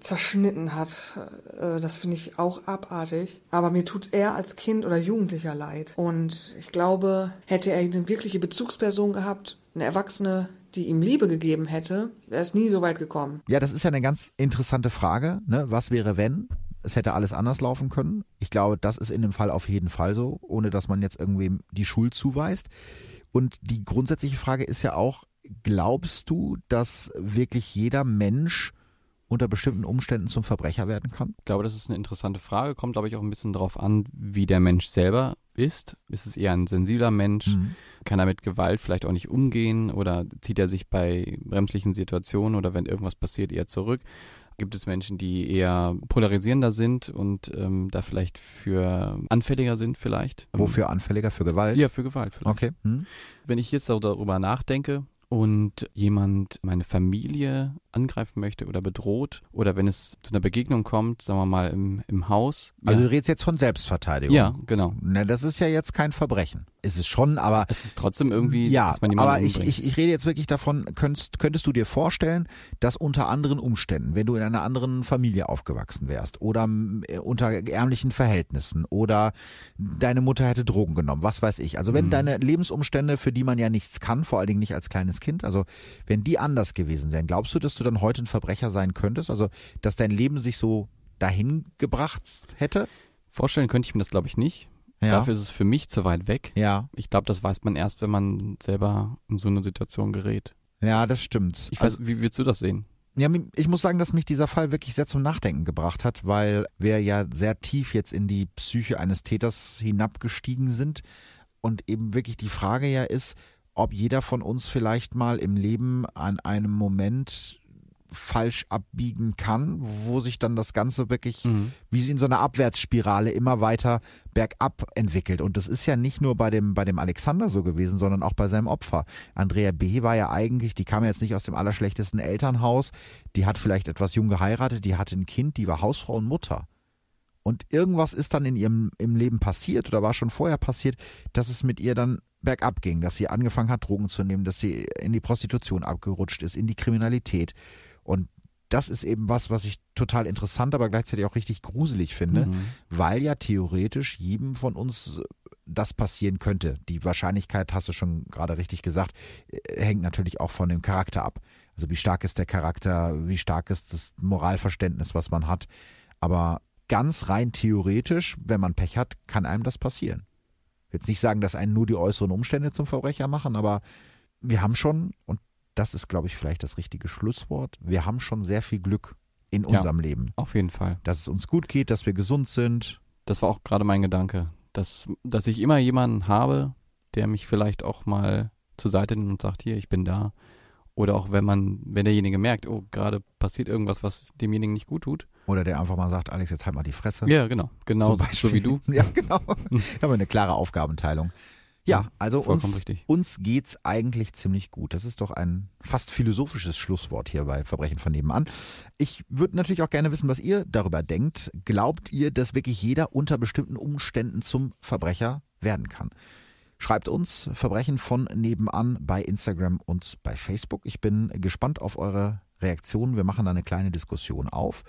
zerschnitten hat. Äh, das finde ich auch abartig. Aber mir tut er als Kind oder Jugendlicher leid. Und ich glaube, hätte er eine wirkliche Bezugsperson gehabt, eine Erwachsene, die ihm Liebe gegeben hätte, wäre es nie so weit gekommen. Ja, das ist ja eine ganz interessante Frage. Ne? Was wäre, wenn? Es hätte alles anders laufen können. Ich glaube, das ist in dem Fall auf jeden Fall so, ohne dass man jetzt irgendwem die Schuld zuweist. Und die grundsätzliche Frage ist ja auch, glaubst du, dass wirklich jeder Mensch unter bestimmten Umständen zum Verbrecher werden kann? Ich glaube, das ist eine interessante Frage. Kommt, glaube ich, auch ein bisschen darauf an, wie der Mensch selber ist. Ist es eher ein sensibler Mensch? Mhm. Kann er mit Gewalt vielleicht auch nicht umgehen? Oder zieht er sich bei bremslichen Situationen oder wenn irgendwas passiert eher zurück? Gibt es Menschen, die eher polarisierender sind und ähm, da vielleicht für anfälliger sind vielleicht. Wofür anfälliger? Für Gewalt? Ja, für Gewalt vielleicht. Okay. Hm. Wenn ich jetzt darüber nachdenke, und jemand meine Familie angreifen möchte oder bedroht oder wenn es zu einer Begegnung kommt, sagen wir mal im, im Haus. Also ja. du redest jetzt von Selbstverteidigung. Ja, genau. Na, das ist ja jetzt kein Verbrechen. Ist es schon, aber. Es ist trotzdem irgendwie, ja, dass man jemanden Aber ich, ich, ich rede jetzt wirklich davon, könntest, könntest du dir vorstellen, dass unter anderen Umständen, wenn du in einer anderen Familie aufgewachsen wärst oder äh, unter ärmlichen Verhältnissen oder deine Mutter hätte Drogen genommen, was weiß ich. Also wenn mhm. deine Lebensumstände, für die man ja nichts kann, vor allen Dingen nicht als kleines Kind, also wenn die anders gewesen wären, glaubst du, dass du dann heute ein Verbrecher sein könntest? Also, dass dein Leben sich so dahin gebracht hätte? Vorstellen könnte ich mir das, glaube ich, nicht. Ja. Dafür ist es für mich zu weit weg. Ja. Ich glaube, das weiß man erst, wenn man selber in so eine Situation gerät. Ja, das stimmt. Ich weiß, also, wie würdest du das sehen? Ja, ich muss sagen, dass mich dieser Fall wirklich sehr zum Nachdenken gebracht hat, weil wir ja sehr tief jetzt in die Psyche eines Täters hinabgestiegen sind und eben wirklich die Frage ja ist, ob jeder von uns vielleicht mal im Leben an einem Moment falsch abbiegen kann, wo sich dann das Ganze wirklich mhm. wie in so einer Abwärtsspirale immer weiter bergab entwickelt. Und das ist ja nicht nur bei dem, bei dem Alexander so gewesen, sondern auch bei seinem Opfer. Andrea B. war ja eigentlich, die kam jetzt nicht aus dem allerschlechtesten Elternhaus, die hat vielleicht etwas jung geheiratet, die hatte ein Kind, die war Hausfrau und Mutter. Und irgendwas ist dann in ihrem im Leben passiert oder war schon vorher passiert, dass es mit ihr dann bergab ging, dass sie angefangen hat, Drogen zu nehmen, dass sie in die Prostitution abgerutscht ist, in die Kriminalität. Und das ist eben was, was ich total interessant, aber gleichzeitig auch richtig gruselig finde, mhm. weil ja theoretisch jedem von uns das passieren könnte. Die Wahrscheinlichkeit, hast du schon gerade richtig gesagt, äh, hängt natürlich auch von dem Charakter ab. Also wie stark ist der Charakter, wie stark ist das Moralverständnis, was man hat. Aber ganz rein theoretisch, wenn man Pech hat, kann einem das passieren. Ich will jetzt nicht sagen, dass einen nur die äußeren Umstände zum Verbrecher machen, aber wir haben schon, und das ist, glaube ich, vielleicht das richtige Schlusswort. Wir haben schon sehr viel Glück in unserem ja, Leben. Auf jeden Fall. Dass es uns gut geht, dass wir gesund sind. Das war auch gerade mein Gedanke, dass, dass ich immer jemanden habe, der mich vielleicht auch mal zur Seite nimmt und sagt, hier, ich bin da. Oder auch wenn man, wenn derjenige merkt, oh, gerade passiert irgendwas, was demjenigen nicht gut tut. Oder der einfach mal sagt, Alex, jetzt halt mal die Fresse. Ja, genau. Genau so, so wie du. <laughs> ja, genau. Haben wir eine klare Aufgabenteilung. Ja, also uns, richtig. uns geht's eigentlich ziemlich gut. Das ist doch ein fast philosophisches Schlusswort hier bei Verbrechen von nebenan. Ich würde natürlich auch gerne wissen, was ihr darüber denkt. Glaubt ihr, dass wirklich jeder unter bestimmten Umständen zum Verbrecher werden kann? Schreibt uns Verbrechen von nebenan bei Instagram und bei Facebook. Ich bin gespannt auf eure Reaktionen. Wir machen da eine kleine Diskussion auf.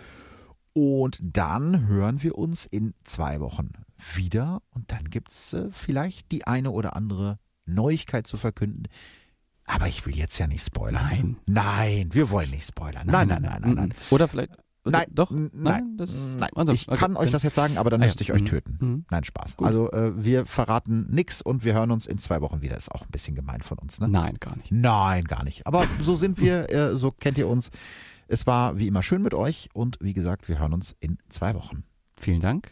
Und dann hören wir uns in zwei Wochen wieder und dann gibt es äh, vielleicht die eine oder andere Neuigkeit zu verkünden. Aber ich will jetzt ja nicht spoilern. Nein. Nein, wir wollen nicht spoilern. Nein, nein, nein, nein, nein. Oder vielleicht Nein, doch, nein, nein. Das, nein. Also, ich okay. kann euch das jetzt sagen, aber dann ah, müsste ich euch mhm. töten. Mhm. Nein, Spaß. Gut. Also äh, wir verraten nichts und wir hören uns in zwei Wochen wieder. Ist auch ein bisschen gemein von uns, ne? Nein, gar nicht. Nein, gar nicht. Aber so sind wir, äh, so kennt ihr uns. Es war wie immer schön mit euch und wie gesagt, wir hören uns in zwei Wochen. Vielen Dank.